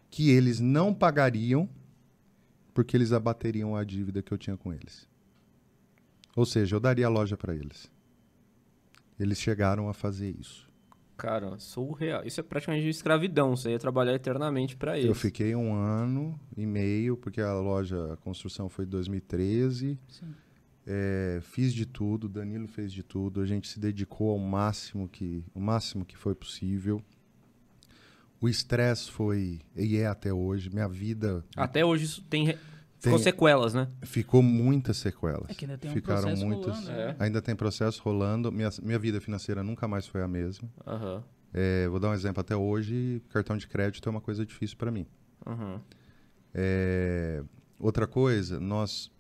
Que eles não pagariam porque eles abateriam a dívida que eu tinha com eles. Ou seja, eu daria a loja para eles. Eles chegaram a fazer isso. Cara, surreal. Isso é praticamente escravidão. Você ia trabalhar eternamente pra eles. Eu fiquei um ano e meio, porque a loja, a construção foi em 2013. Sim. É, fiz de tudo, Danilo fez de tudo. A gente se dedicou ao máximo que, o máximo que foi possível. O estresse foi e é até hoje. Minha vida Até hoje isso tem, ficou Tem- sequelas, né? ficou muitas sequelas. É que ainda tem um Ficaram processo muitas. rolando, É. né? Ainda tem processo rolando. Minha, minha vida financeira nunca mais foi a mesma. Aham. É, vou dar um exemplo. Até hoje, cartão de crédito é uma coisa difícil para mim. Aham. É, outra coisa, nós,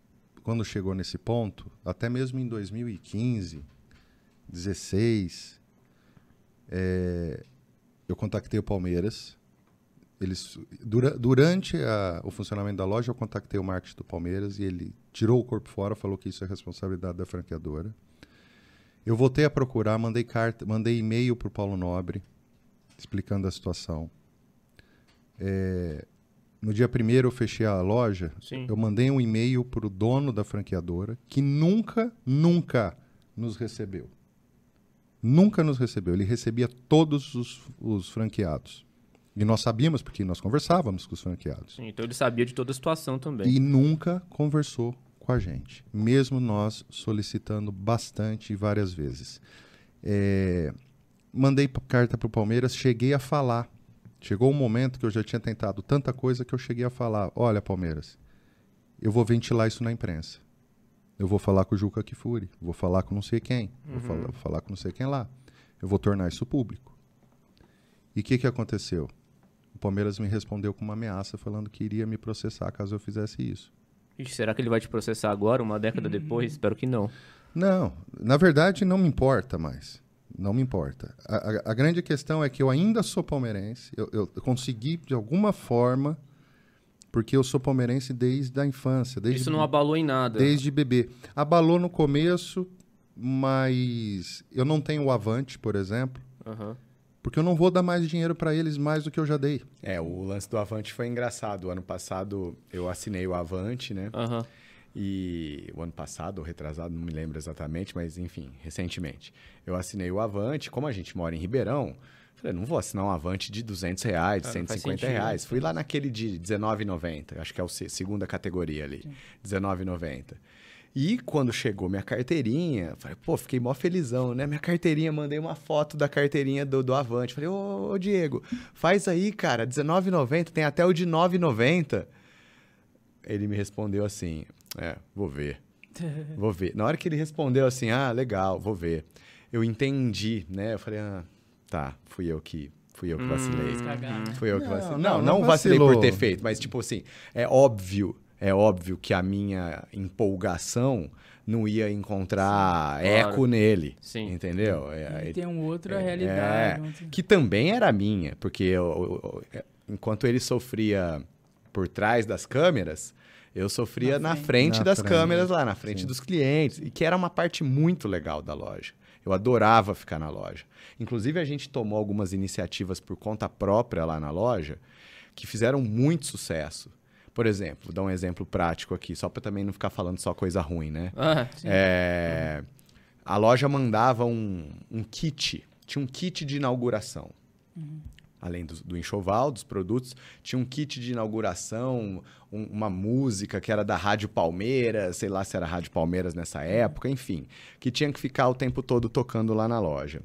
quando chegou nesse ponto, até mesmo em 2015, 16, é, eu contactei o Palmeiras. Eles, dura- durante a- o funcionamento da loja, eu contactei o marketing do Palmeiras e ele tirou o corpo fora, falou que isso é responsabilidade da franqueadora. Eu voltei a procurar, mandei carta, mandei e-mail para o Paulo Nobre explicando a situação. É, no dia primeiro eu fechei a loja, Sim. eu mandei um e-mail para o dono da franqueadora que nunca, nunca nos recebeu. Nunca nos recebeu. Ele recebia todos os, os franqueados. E nós sabíamos, porque nós conversávamos com os franqueados. Sim, então ele sabia de toda a situação também. E nunca conversou com a gente, mesmo nós solicitando bastante várias vezes. É, mandei carta para o Palmeiras, cheguei a falar. Chegou um momento que eu já tinha tentado tanta coisa que eu cheguei a falar: olha, Palmeiras, eu vou ventilar isso na imprensa. Eu vou falar com o Juca Kifuri, vou falar com não sei quem, vou, falar, vou falar com não sei quem lá. Eu vou tornar isso público. E o que, que aconteceu? O Palmeiras me respondeu com uma ameaça falando que iria me processar caso eu fizesse isso. Ixi, será que ele vai te processar agora, uma década depois? Espero que não. Não, na verdade não me importa mais. Não me importa. A, a- a grande questão é que eu ainda sou palmeirense. Eu, eu consegui, de alguma forma, porque eu sou palmeirense desde a infância. Desde, Isso não abalou em nada. desde bebê. Abalou no começo, mas eu não tenho o Avante, por exemplo, Aham. Porque eu não vou dar mais dinheiro para eles mais do que eu já dei. É, o lance do Avante foi engraçado. O ano passado eu assinei o Avante, né? Aham. E o ano passado, ou retrasado, não me lembro exatamente, mas enfim, recentemente. Eu assinei o Avante, como a gente mora em Ribeirão, falei, não vou assinar um Avante de 200 reais, de Ah, não faz 150 sentido. reais. Fui lá naquele de R$19,90, acho que é a segunda categoria ali, R$19,90. E quando chegou minha carteirinha, falei, pô, fiquei mó felizão, né? Minha carteirinha, mandei uma foto da carteirinha do, do Avante. Falei, ô, ô, Diego, faz aí, cara, R$19,90, tem até o de R$9,90. Ele me respondeu assim, é, vou ver. [LAUGHS] Vou ver. Na hora que ele respondeu assim, ah, legal, vou ver. Eu entendi, né? Eu falei, ah, tá, fui eu que, fui eu que vacilei. Eles cagaram. Fui eu que Não, vacilei. não, Não, não, não vacilei por ter feito, mas tipo assim, é óbvio, é óbvio que a minha empolgação não ia encontrar Sim, eco claro. nele. Sim. Entendeu? É, E tem uma outra é, realidade. é, que também era minha, porque eu- eu- eu- enquanto ele sofria por trás das câmeras, eu sofria Na na frente. frente, Na das frente. câmeras lá, na frente Sim. dos clientes, e que era uma parte muito legal da loja. Eu adorava ficar na loja. Inclusive, a gente tomou algumas iniciativas por conta própria lá na loja que fizeram muito sucesso. Por exemplo, vou dar um exemplo prático aqui, só para também não ficar falando só coisa ruim, né? Ah. É, a loja mandava um, um kit, tinha um kit de inauguração. Além do, do enxoval, dos produtos, tinha um kit de inauguração, um- uma música que era da Rádio Palmeiras, sei lá se era Rádio Palmeiras nessa época, enfim, que tinha que ficar o tempo todo tocando lá na loja.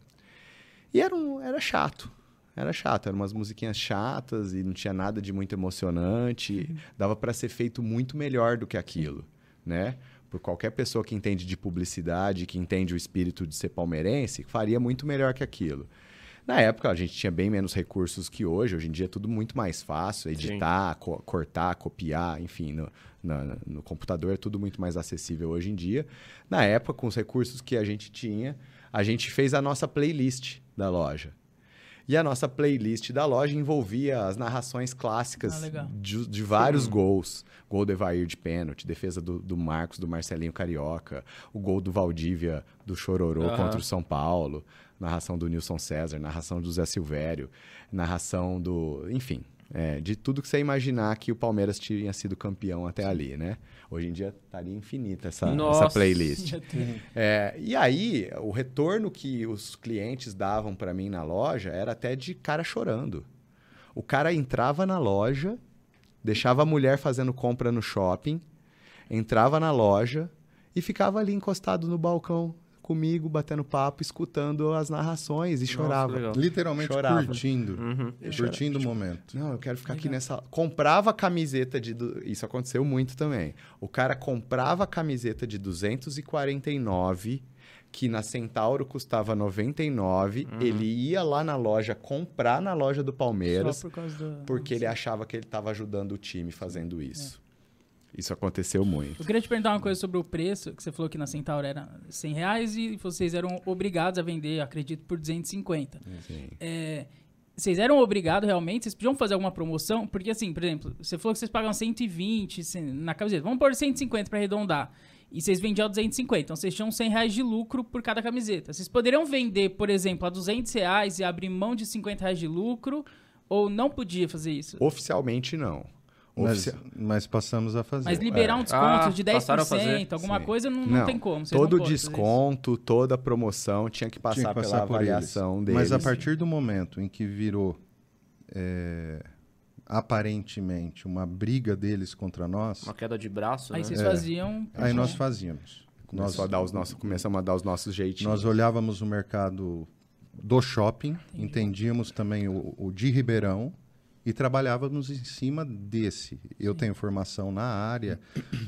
E era, um, era chato. Era chato, eram umas musiquinhas chatas e não tinha nada de muito emocionante. Dava para ser feito muito melhor do que aquilo, né? Por qualquer pessoa que entende de publicidade, que entende o espírito de ser palmeirense, faria muito melhor que aquilo. Na época, a gente tinha bem menos recursos que hoje. Hoje em dia é tudo muito mais fácil. Editar, co- cortar, copiar, enfim, no, na- no computador é tudo muito mais acessível hoje em dia. Na época, com os recursos que a gente tinha, a gente fez a nossa playlist da loja. E a nossa playlist da loja envolvia as narrações clássicas Ah, de, de vários gols. Gol do Evair de pênalti, defesa do, do Marcos, do Marcelinho Carioca, o gol do Valdívia do Chororô Aham. contra o São Paulo, narração do Nilson César, narração do Zé Silvério, narração do. Enfim, é, de tudo que você imaginar que o Palmeiras tinha sido campeão até ali, né? Hoje em dia estaria infinita essa, essa Nossa. playlist. Já tem- É, e aí, o retorno que os clientes davam para mim na loja era até de cara chorando. O cara entrava na loja, deixava a mulher fazendo compra no shopping, entrava na loja e ficava ali encostado no balcão comigo, batendo papo, escutando as narrações e Nossa, chorava. legal. Literalmente Chorava. curtindo. Uhum. Curtindo o momento. Não, eu quero ficar aqui Legal. nessa. Comprava a camiseta de. du- Isso aconteceu muito também. O cara comprava a camiseta de 249, que na Centauro custava 99. Uhum. Ele ia lá na loja comprar na loja do Palmeiras, Só por causa da... porque ele achava que ele estava ajudando o time fazendo isso. Isso aconteceu muito. Eu queria te perguntar uma coisa sobre o preço, que você falou que na Centauro era 100 reais e vocês eram obrigados a vender, acredito, por 250. Sim. É, vocês eram obrigados realmente? Vocês podiam fazer alguma promoção? Porque assim, por exemplo, você falou que vocês pagam 120 cem- na camiseta. Vamos pôr 150 para arredondar. E vocês vendiam a 250. Então vocês tinham 100 reais de lucro por cada camiseta. Vocês poderiam vender, por exemplo, a 200 reais e abrir mão de 50 reais de lucro? Ou não podia fazer isso? Oficialmente não. Mas, mas passamos a fazer. Mas liberar um desconto Ah, de passaram a fazer. 10%, alguma Sim. coisa, não, não tem como. vocês todo não desconto, toda promoção tinha que passar, Tinha que passar pela por avaliação eles. deles. Mas a partir do momento em que virou é, aparentemente uma briga deles contra nós, Uma queda de braço, Aí né? vocês É. faziam. aí nós fazíamos. Nós, a dar os nossos, começamos a dar os nossos jeitinhos. nós olhávamos o mercado do shopping, entendíamos também o, o de Ribeirão e trabalhávamos em cima desse. Eu tenho formação na área,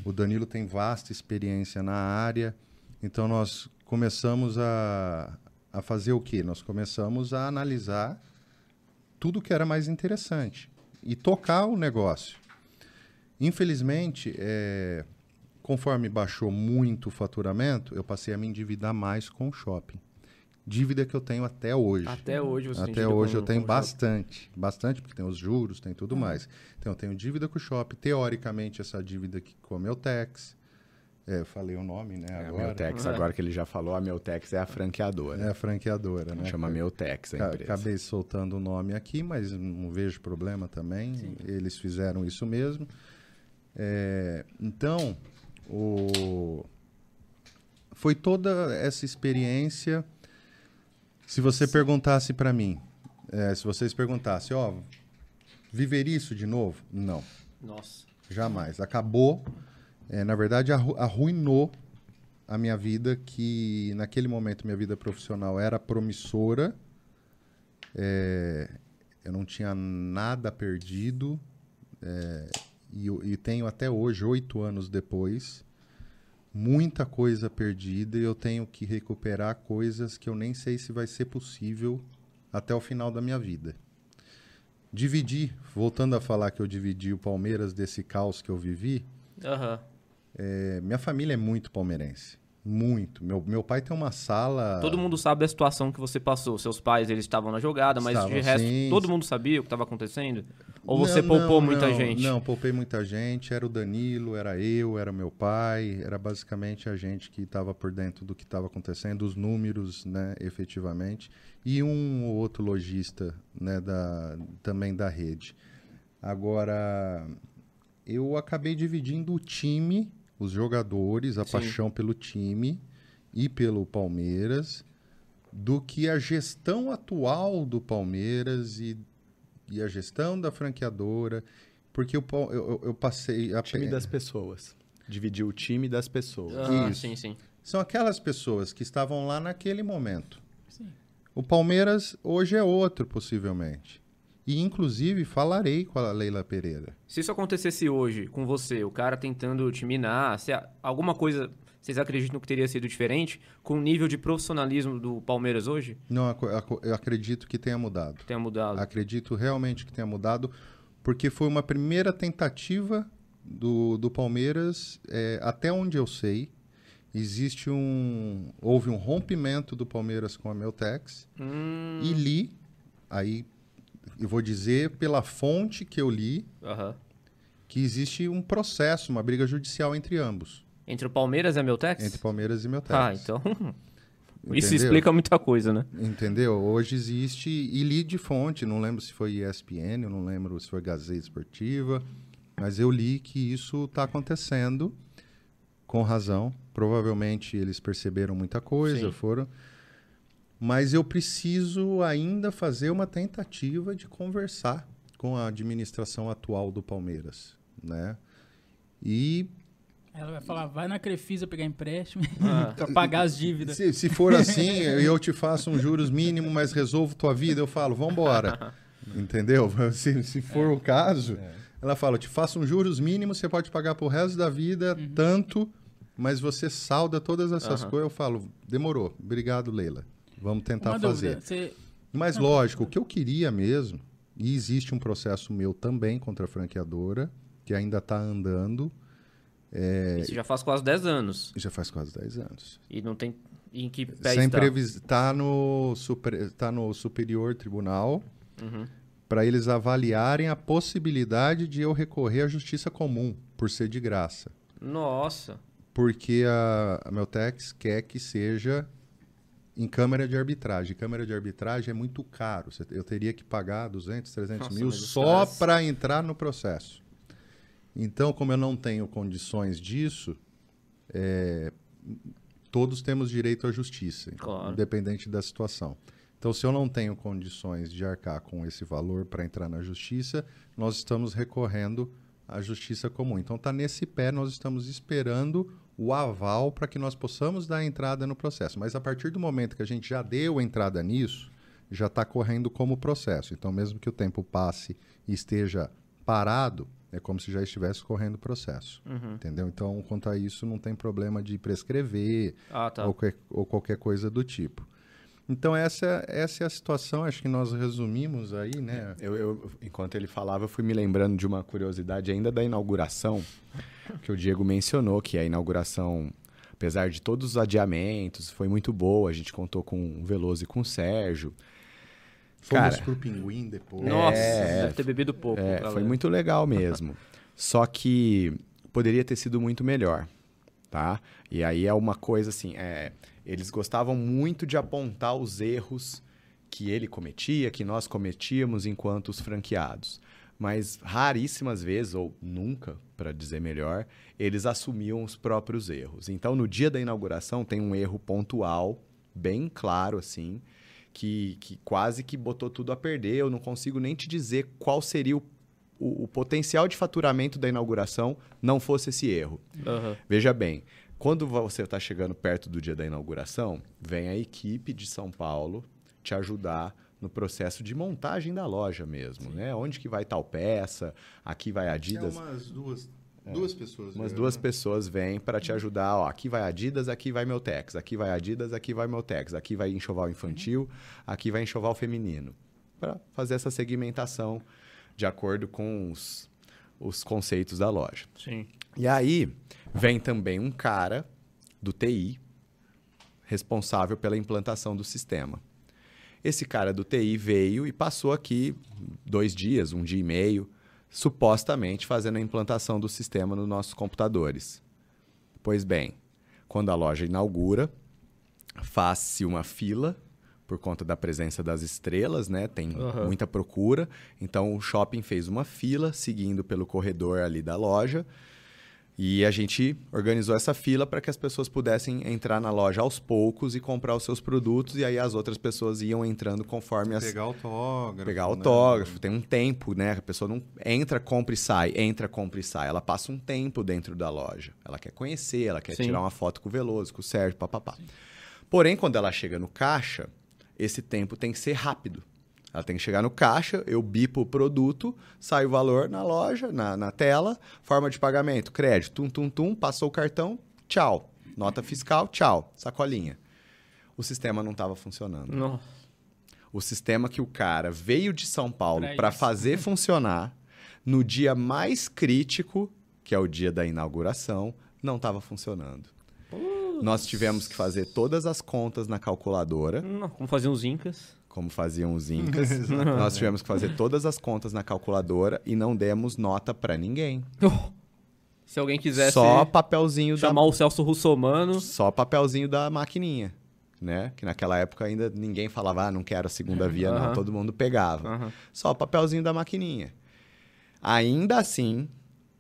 o Danilo tem vasta experiência na área, então nós começamos a, a fazer o quê? Nós começamos a analisar tudo que era mais interessante e tocar o negócio. Infelizmente, é, conforme baixou muito o faturamento, eu passei a me endividar mais com o shopping. Dívida que eu tenho até hoje. Até hoje você tem Até hoje com- eu tenho com o bastante, bastante, porque tem os juros, tem tudo mais. Então eu tenho dívida com o shopping, teoricamente essa dívida aqui com a Meltex. É, eu falei o nome, né, É, a agora. Meltex, É. [LAUGHS] agora que ele já falou, a Meltex é a franqueadora. É a franqueadora, né? Chama Meltex a empresa. Acabei soltando o nome aqui, mas não vejo problema também. Eles fizeram isso mesmo. É, então, o... foi toda essa experiência. Se você perguntasse para mim, é, se vocês perguntassem, ó, viver isso de novo? Não. Nossa. Jamais. Acabou. É, na verdade, arru- arruinou a minha vida, que naquele momento minha vida profissional era promissora. É, eu não tinha nada perdido. é, e, e tenho até hoje, oito anos depois, muita coisa perdida e eu tenho que recuperar coisas que eu nem sei se vai ser possível até o final da minha vida. Dividi, voltando a falar que eu dividi o Palmeiras desse caos que eu vivi, Aham. é, minha família é muito palmeirense. Muito. Meu, meu pai tem uma sala. Todo mundo sabe a situação que você passou. Seus pais, eles estavam na jogada, mas Estavam, de resto, todo mundo sabia o que estava acontecendo? Ou você Não, poupou não, muita não, gente? Não, poupei muita gente. Era o Danilo, era eu, era meu pai. Era basicamente a gente que estava por dentro do que estava acontecendo, os números, né, efetivamente. E um ou outro lojista, né, da, também da rede. Agora, eu acabei dividindo o time, os jogadores, a Sim. paixão pelo time e pelo Palmeiras, do que a gestão atual do Palmeiras e, e a gestão da franqueadora, porque eu, eu- eu passei a O time das pessoas. Dividir o time das pessoas. Ah, Isso. sim, sim. São aquelas pessoas que estavam lá naquele momento. Sim. O Palmeiras hoje é outro, possivelmente. E, inclusive, falarei com a Leila Pereira. Se isso acontecesse hoje com você, o cara tentando te minar, se alguma coisa vocês acreditam que teria sido diferente com o nível de profissionalismo do Palmeiras hoje? Não, eu acredito que tenha mudado. Tenha mudado. Acredito realmente que tenha mudado, porque foi uma primeira tentativa do, do Palmeiras, é, até onde eu sei, existe um. Houve um rompimento do Palmeiras com a Meltex. Hum, E li, aí eu vou dizer pela fonte que eu li, aham. que existe um processo, uma briga judicial entre ambos, Entre o Palmeiras e a Meltex? entre Palmeiras e Meltex. Ah, então. [LAUGHS] Isso Entendeu? explica muita coisa, né? Entendeu? Hoje existe, e li de fonte, não lembro se foi ESPN, eu não lembro se foi Gazeta Esportiva, mas eu li que isso está acontecendo com razão. Provavelmente eles perceberam muita coisa, Sim. foram. Mas eu preciso ainda fazer uma tentativa de conversar com a administração atual do Palmeiras, né? E Ela vai falar, vai na Crefisa pegar empréstimo [LAUGHS] Ah. [LAUGHS] pra pagar as dívidas. Se, se for assim, eu te faço um juros mínimo, mas resolvo tua vida, eu falo, vambora. [LAUGHS] Entendeu? Se, se for o caso, ela fala, te faço um juros mínimo, você pode pagar pro resto da vida tanto, mas você salda todas essas Aham. coisas. Eu falo, demorou. Obrigado, Leila. Vamos tentar Uma fazer. dúvida, você... Mas lógico, o que eu queria mesmo, e existe um processo meu também contra a franqueadora, que ainda está andando, Isso já faz quase 10 anos. já faz quase 10 anos. E não tem. Em que pé Sem está? previs... tá, no super... tá no Superior Tribunal Uhum. para eles avaliarem a possibilidade de eu recorrer à justiça comum, por ser de graça. Nossa. Porque a, a Meltex quer que seja em câmara de arbitragem. Câmara de arbitragem é muito caro. Eu teria que pagar 200, 300 Nossa, mil só para entrar no processo. Então, como eu não tenho condições disso, é, todos temos direito à justiça, Claro. independente da situação. Então, se eu não tenho condições de arcar com esse valor para entrar na justiça, nós estamos recorrendo à justiça comum. Então, está nesse pé, nós estamos esperando o aval para que nós possamos dar entrada no processo. Mas a partir do momento que a gente já deu entrada nisso, já está correndo como processo. Então, mesmo que o tempo passe e esteja parado, é como se já estivesse correndo o processo. Uhum. Entendeu? Então, quanto a isso, não tem problema de prescrever Ah, tá. ou, que- ou qualquer coisa do tipo. Então, essa, essa é a situação, acho que nós resumimos aí, né? Eu, eu- enquanto ele falava, eu fui me lembrando de uma curiosidade ainda da inauguração, que o Diego mencionou, que a inauguração, apesar de todos os adiamentos, foi muito boa. A gente contou com o Veloso e com o Sérgio. Fomos Cara, pro Pinguim depois. Nossa, É, deve ter bebido pouco. É, foi muito legal mesmo. [LAUGHS] Só que poderia ter sido muito melhor, tá? E aí é uma coisa assim, é, eles gostavam muito de apontar os erros que ele cometia, que nós cometíamos enquanto os franqueados. Mas raríssimas vezes, ou nunca, para dizer melhor, eles assumiam os próprios erros. Então, no dia da inauguração, tem um erro pontual, bem claro, assim, que, que quase que botou tudo a perder. Eu não consigo nem te dizer qual seria o, o- o potencial de faturamento da inauguração não fosse esse erro. Aham. Veja bem, quando você está chegando perto do dia da inauguração, vem a equipe de São Paulo te ajudar no processo de montagem da loja mesmo, né? Onde que vai tal peça, aqui vai Adidas. Tinha umas duas, duas pessoas. Umas né? duas pessoas vêm para te ajudar. Ó, aqui vai Adidas, aqui vai meu Tex. Aqui vai Adidas, aqui vai meu Tex. Aqui vai enxoval infantil, aqui vai enxoval feminino. Para fazer essa segmentação de acordo com os, os conceitos da loja. Sim. E aí vem também um cara do TI responsável pela implantação do sistema. Esse cara do TI veio e passou aqui dois dias, um dia e meio, supostamente fazendo a implantação do sistema nos nossos computadores. Pois bem, quando a loja inaugura, faz-se uma fila por conta da presença das estrelas, né? Tem Aham. muita procura. Então o shopping fez uma fila seguindo pelo corredor ali da loja. E a gente organizou essa fila para que as pessoas pudessem entrar na loja aos poucos e comprar os seus produtos, e aí as outras pessoas iam entrando conforme as, Pegar autógrafo. pegar né? autógrafo. Tem um tempo, né? A pessoa não entra, compra e sai, entra, compra e sai. Ela passa um tempo dentro da loja. Ela quer conhecer, ela quer Sim. tirar uma foto com o Veloso, com o Sérgio, papapá. Porém, quando ela chega no caixa, esse tempo tem que ser rápido. Ela tem que chegar no caixa, eu bipo o produto, sai o valor na loja, na, na tela, forma de pagamento, crédito, tum, tum, tum, passou o cartão, tchau. Nota fiscal, tchau, sacolinha. O sistema não estava funcionando Nossa. o sistema que o cara veio de São Paulo Pra para fazer [LAUGHS] funcionar no dia mais crítico, que é o dia da inauguração, não estava funcionando. Nós tivemos que fazer todas as contas na calculadora, Não, como faziam os incas. Como faziam os incas. [LAUGHS] Nós tivemos que fazer todas as contas na calculadora e não demos nota para ninguém. [LAUGHS] Se alguém quisesse Só papelzinho da chamar o Celso Russomano, só papelzinho da maquininha, né? Que naquela época ainda ninguém falava, ah, não quero a segunda via, não. Aham. Todo mundo pegava. Aham. Só papelzinho da maquininha. Ainda assim,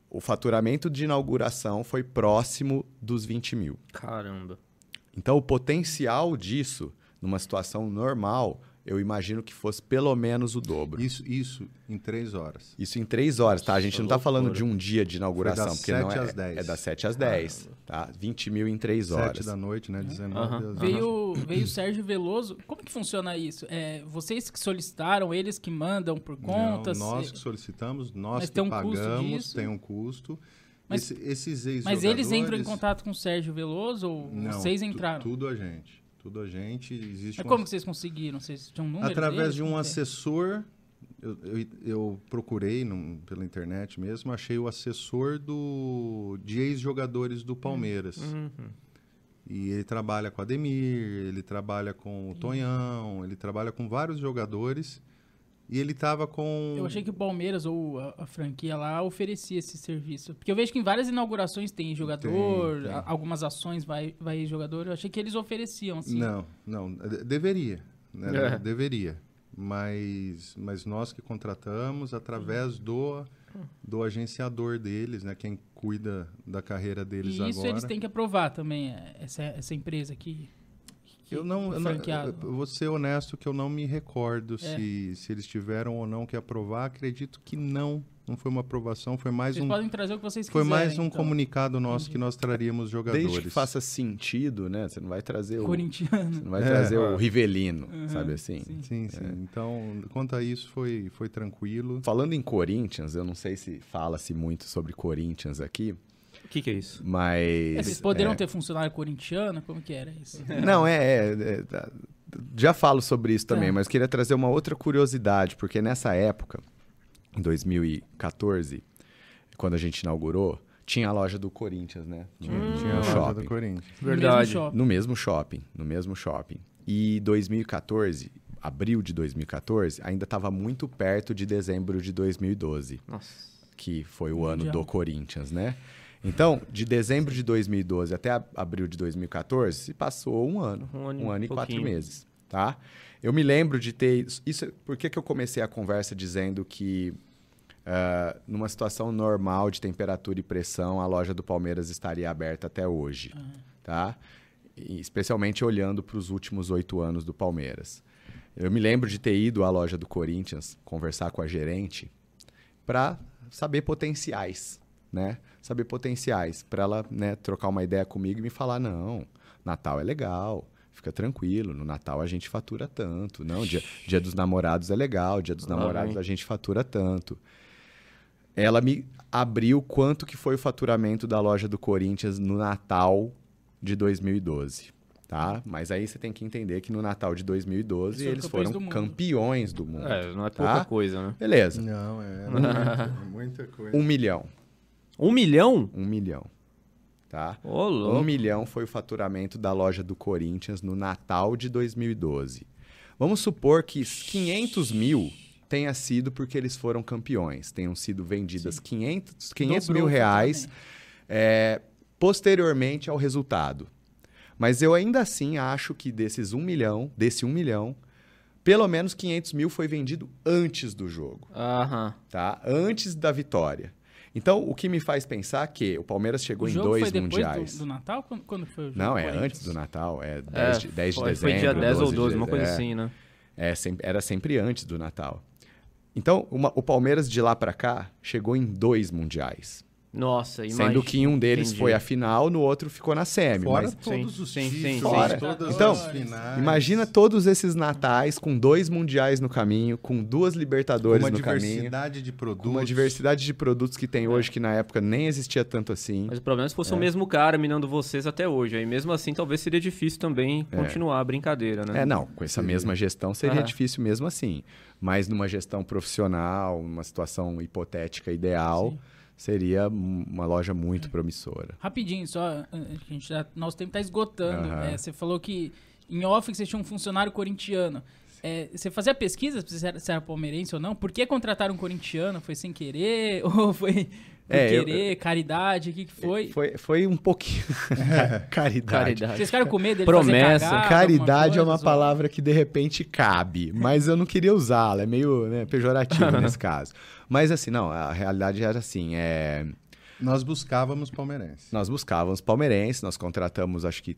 o faturamento de inauguração foi próximo dos 20 mil. caramba. Então, o potencial disso, numa situação normal, eu imagino que fosse pelo menos o dobro. Isso, isso em três horas. Isso em três horas, tá? A gente não tá falando de um dia de inauguração, das porque não sete é, às dez. é das 7 às 10, tá? 20 mil em três horas. Sete da noite, né? 19 Aham. às Veio, veio o Sérgio Veloso. Como que funciona isso? É, vocês que solicitaram, eles que mandam por conta? Não, nós que solicitamos, nós Mas que tem um custo pagamos, tem um custo. Mas- Esse- esses ex Mas eles entram em contato com o Sérgio Veloso ou Não, vocês tu- entraram? tudo a gente. Tudo a gente. Existe Mas um como que vocês conseguiram? Vocês tinham um número Através deles? de um é? assessor, eu, eu, eu procurei num- pela internet mesmo, achei o assessor do, de ex-jogadores do Palmeiras. Uhum. E ele trabalha com o Ademir, ele trabalha com o Tonhão, ele trabalha com vários jogadores. E ele tava com. Eu achei que o Palmeiras ou a, a franquia lá oferecia esse serviço. Porque eu vejo que em várias inaugurações tem jogador, Tem, tem. a- algumas ações vai, vai jogador. Eu achei que eles ofereciam, assim. Não, não. de- Deveria. né? É. Deveria. Mas, mas nós que contratamos através do, do agenciador deles, né? Quem cuida da carreira deles E isso agora. eles têm que aprovar também, é, essa, essa empresa que, que Eu não, eu não- franqueado? eu vou ser honesto que eu não me recordo É. se, se eles tiveram ou não que aprovar. Acredito que não. Não foi uma aprovação, foi mais Vocês um, podem trazer o que vocês foi quiserem. mais um então. comunicado nosso que nós traríamos jogadores. Desde que faça sentido, né? Você não vai trazer o, Corintiano. você não vai É. trazer o Rivelino, Uhum, sabe assim? sim. Sim, sim. Então, quanto a isso, foi, foi tranquilo. Falando em Corinthians, eu não sei se fala-se muito sobre Corinthians aqui, que, que é isso? mas É, vocês poderiam é, ter funcionário corintiano? Como que era isso? Não, é, é, é, tá, Já falo sobre isso também, Tá. mas queria trazer uma outra curiosidade, porque nessa época, em 2014, quando a gente inaugurou, tinha a loja do Corinthians, né? No, Tinha, no tinha a loja shopping. do Corinthians. Verdade. mesmo shopping. No mesmo shopping, no mesmo shopping. E 2014, abril de 2014, ainda estava muito perto de dezembro de 2012, Nossa. que foi o ano do Corinthians, né? Então, de dezembro de 2012 até abril de 2014, se passou um ano, Um ano e um ano e quatro pouquinho. meses, tá? Eu me lembro de ter isso. Por que, que eu comecei a conversa dizendo que ah, numa situação normal de temperatura e pressão, a loja do Palmeiras estaria aberta até hoje, tá? E especialmente olhando para os últimos oito anos do Palmeiras. Eu me lembro de ter ido à loja do Corinthians conversar com a gerente para saber potenciais, né? Saber potenciais para ela, né, trocar uma ideia comigo e me falar não, Natal é legal, fica tranquilo, no Natal a gente fatura tanto, não, dia, dia dos namorados é legal, dia dos namorados a gente fatura tanto. Ela me abriu quanto que foi o faturamento da loja do Corinthians no Natal de 2012, tá? Mas aí você tem que entender que no Natal de 2012 Eles eles foram do mundo. campeões do mundo. É, não é pouca Tá? coisa, né? Beleza. Não, é muita, muita coisa. Um milhão. Um milhão? Um milhão. Tá? Ô, Um milhão foi o faturamento da loja do Corinthians no Natal de 2012. Vamos supor que 500 mil tenha sido porque eles foram campeões. Tenham sido vendidas 500, 500 Dobrou mil o reais é, posteriormente ao resultado. Mas eu ainda assim acho que desses 1 milhão, desse 1 milhão, pelo menos 500 mil foi vendido antes do jogo Aham. tá? Antes da vitória. Então, o que me faz pensar que o Palmeiras chegou O em dois foi depois mundiais. do, do Natal? Quando, quando foi o jogo? Não, é antes do Natal, é 10, de, 10 de foi, dezembro. Foi dia 10 ou 12 de 12, uma coisa é, assim, né? É, sempre- era sempre antes do Natal. Então, uma- o Palmeiras de lá pra cá chegou em dois mundiais. Nossa, imagina. Sendo que um deles Entendi. foi a final, no outro ficou na semi. Fora mas todos Sim, os sim, sim, títulos, sim. Fora. todas Então, as finais. imagina todos esses natais com dois mundiais no caminho, com duas Libertadores uma no caminho, diversidade de com produtos. uma diversidade de produtos que tem hoje que na época nem existia tanto assim. Mas o problema é se fosse o mesmo cara minando vocês até hoje. Aí mesmo assim, talvez seria difícil também continuar a brincadeira, né? É, não, com essa mesma gestão seria Aham. difícil mesmo assim. Mas numa gestão profissional, numa situação hipotética ideal, Sim. Seria um- uma loja muito promissora. Rapidinho, só. A gente já, nosso tempo tá esgotando. É, você falou que em off que você tinha um funcionário corintiano. É, você fazia pesquisa se você era, se era palmeirense ou não? Por que contrataram um corintiano? Foi sem querer? [LAUGHS] Ou foi por É, eu- querer? Caridade? O que, que foi? Foi, foi um pouquinho. [LAUGHS] Caridade. Caridade. Vocês ficaram com medo dele Promessa. fazer cagada, Caridade é uma coisa, palavra que de repente cabe, mas eu não queria usá-la, é meio né, pejorativo [LAUGHS] nesse caso. Mas assim, não, a realidade era assim, é, Nós buscávamos palmeirense. nós buscávamos palmeirenses, nós contratamos acho que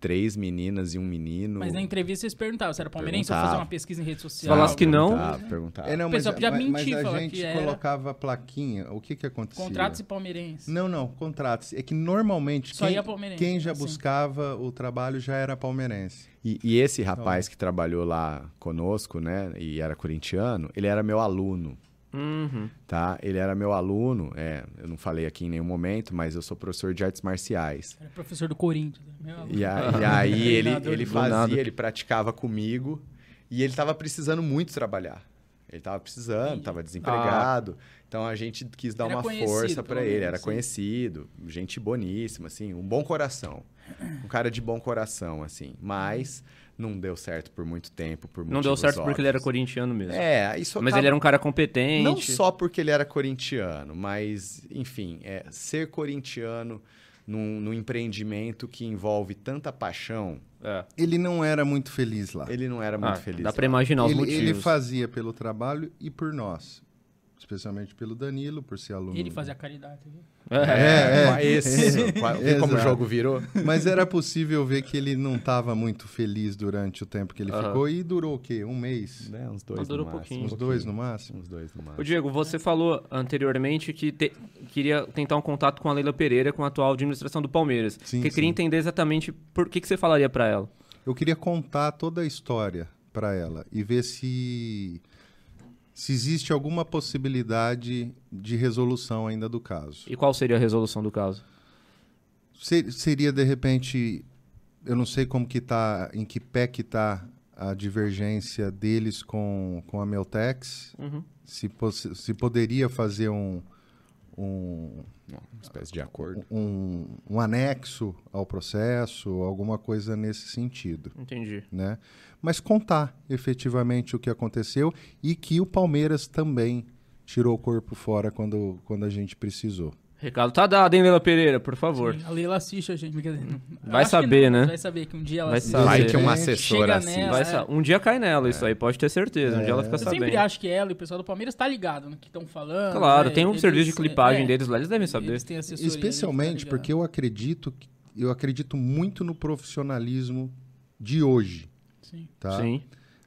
três meninas e um menino. Mas na entrevista vocês perguntavam se era palmeirense ou Perguntava. fazer uma pesquisa em rede social. Se falasse que não- Perguntava, perguntava. É, não, O mas, pessoal podia mas- mentir, mas a que gente era. colocava plaquinha. O que que acontecia? Contratos e palmeirense. Não, não, contratos. É que normalmente Só quem, ia palmeirense, quem já assim. buscava o trabalho já era palmeirense. E, e esse rapaz que trabalhou lá conosco, né, e era corintiano, ele era meu aluno, Uhum. tá? Ele era meu aluno, é, eu não falei aqui em nenhum momento, mas eu sou professor de artes marciais. Era professor do Corinthians. né? Meu E, a- e aí [LAUGHS] ele, ele fazia, nada. ele praticava comigo e ele tava precisando muito trabalhar. Ele tava precisando, Entendi. tava desempregado. Então a gente quis dar Era uma força para ele. Era sim. conhecido, gente boníssima, assim, um bom coração. Um cara de bom coração, assim. Mas não deu certo por muito tempo, por Não deu certo porque ele era óbvios. corintiano mesmo. É, isso Mas acaba- ele era um cara competente. Não só porque ele era corintiano, mas, enfim, é, ser corintiano num, num empreendimento que envolve tanta paixão, É. Ele não era muito feliz lá. ele não era muito Ah, feliz. Dá pra lá. imaginar os ele, motivos. ele fazia pelo trabalho e por nós. Especialmente pelo Danilo, por ser aluno. Ele fazia caridade. viu? É, é. Mas esse, qual- vê como o jogo virou? Mas era possível ver que ele não estava muito feliz durante o tempo que ele ficou. E durou o quê? Um mês? Né, uns dois Não, durou no máximo. pouquinho. Uns dois no máximo? Uns dois no Ô, máximo. Diego, você falou anteriormente que te- queria tentar um contato com a Leila Pereira, com a atual administração do Palmeiras. Sim, que queria sim. entender exatamente por que, que você falaria pra ela. Eu queria contar toda a história para ela e ver se se existe alguma possibilidade de resolução ainda do caso. E qual seria a resolução do caso? Se- seria de repente, eu não sei como que tá, em que pé que tá a divergência deles com, com a Meltex, Uhum. se, se poderia fazer um, um, Uma espécie de acordo. um, um anexo ao processo, alguma coisa nesse sentido. Entendi. né? Mas contar efetivamente o que aconteceu e que o Palmeiras também tirou o corpo fora quando, quando a gente precisou. Recado tá dado, hein, Leila Pereira, por favor. Sim, a Leila assiste a gente. Eu Vai saber, não, né? Vai saber que um dia ela Vai assiste. saber. Vai que uma assessora assim. nela. É. Um dia cai nela, isso aí pode ter certeza. Um dia ela fica Eu sabendo. sempre acho que ela e o pessoal do Palmeiras tá ligado no que estão falando. Claro, né? tem um Eles- serviço de clipagem é, deles lá, eles devem saber. Eles têm assessoria Especialmente tá porque eu acredito que- eu acredito muito no profissionalismo de hoje, Sim. tá? Sim.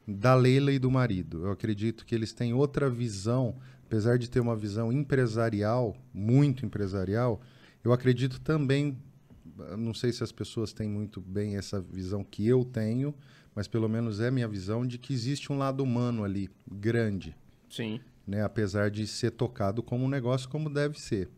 Da Leila e do marido. Eu acredito que eles têm outra visão, apesar de ter uma visão empresarial, muito empresarial, eu acredito também, não sei se as pessoas têm muito bem essa visão que eu tenho, mas pelo menos é minha visão de que existe um lado humano ali, grande, Sim. né? apesar de ser tocado como um negócio como deve ser.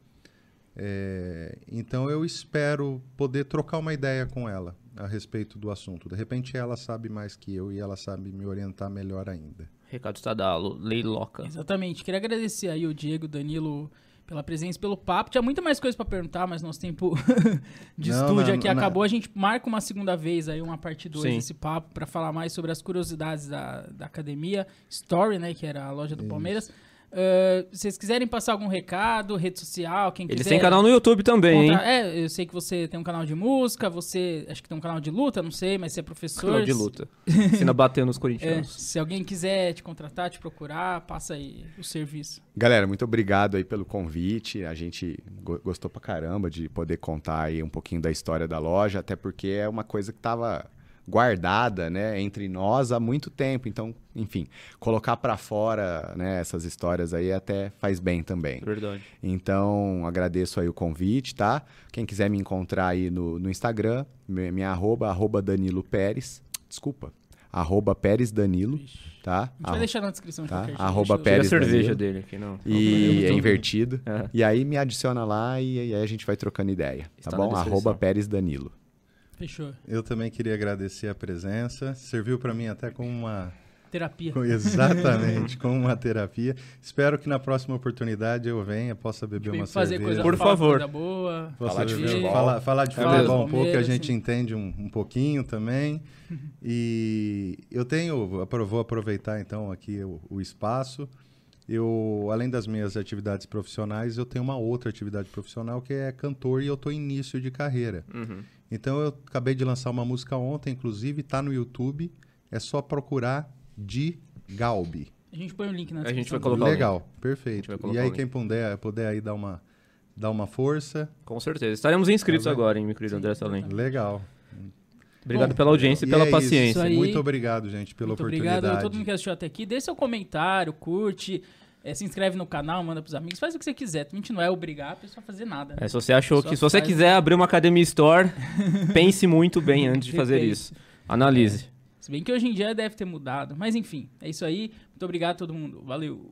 É, então eu espero poder trocar uma ideia com ela a respeito do assunto. De repente ela sabe mais que eu e ela sabe me orientar melhor ainda. Recado está dado, Leiloca. Exatamente. Queria agradecer aí o Diego, o Danilo, pela presença pelo papo. Tinha muita mais coisa pra perguntar, mas nosso tempo [LAUGHS] de Não, estúdio não, aqui não. acabou. A gente marca uma segunda vez aí, uma parte 2 Sim. desse papo, pra falar mais sobre as curiosidades da, da academia. Story, né, que era a loja do Palmeiras. Ah, se vocês quiserem passar algum recado, rede social, quem Eles quiser... têm canal no YouTube também, hein? contra- É, eu sei que você tem um canal de música, você acho que tem um canal de luta, não sei, mas você é professor. Canal de luta. Ensina bater nos É, corintianos. se alguém quiser te contratar, te procurar, passa aí o serviço. Galera, muito obrigado aí pelo convite. A gente go- gostou pra caramba de poder contar aí um pouquinho da história da loja, até porque é uma coisa que tava guardada, né, entre nós há muito tempo. Então, enfim, colocar pra fora, né, essas histórias aí até faz bem também. Verdade. Então, agradeço aí o convite, tá? Quem quiser me encontrar aí no, no Instagram, mi- minha arroba, arroba Danilo Pérez. Desculpa. Arroba Pérez Danilo, tá? A gente vai deixar na descrição de tá? Arroba eu- Tira a Pérez cerveja Danilo. dele aqui, não. E é invertido. É. E aí me adiciona lá e, aí a gente vai trocando ideia, tá Está na bom? Arroba Pérez Danilo. Fechou. Eu também queria agradecer a presença. Serviu para mim até como uma Terapia. exatamente como uma terapia. Espero que na próxima oportunidade eu venha, possa beber uma fazer cerveja. coisa, Por falar favor. Coisa boa. Falar de beber- futebol. falar, falar de futebol um pouco, que a gente sim. entende um, um pouquinho também. E eu tenho, vou aproveitar então aqui o, o espaço. Eu, além das minhas atividades profissionais, eu tenho uma outra atividade profissional que é cantor e eu estou em início de carreira. Uhum. Então eu acabei de lançar uma música ontem, inclusive, está no YouTube. É só procurar de Galbi. A gente põe o link na A gente descrição. vai colocar Legal, perfeito. E aí quem puder, puder aí dar uma, dar uma força, Com certeza. Estaremos inscritos Tá agora, hein, meu querido André Salem. legal. Obrigado Bom, pela audiência e pela é paciência. Isso aí. Muito obrigado, gente, pela Muito oportunidade. obrigado a todo mundo que assistiu até aqui. Deixe seu comentário, curte, eh, se inscreve no canal, manda pros amigos, faz o que você quiser. A gente não é obrigar a pessoa a fazer nada. né? É, se você achou que se você faz- quiser abrir uma academia store, [LAUGHS] pense muito bem antes de fazer Perfeito. isso. Analise. Se bem que hoje em dia deve ter mudado. Mas enfim, é isso aí. Muito obrigado a todo mundo. Valeu.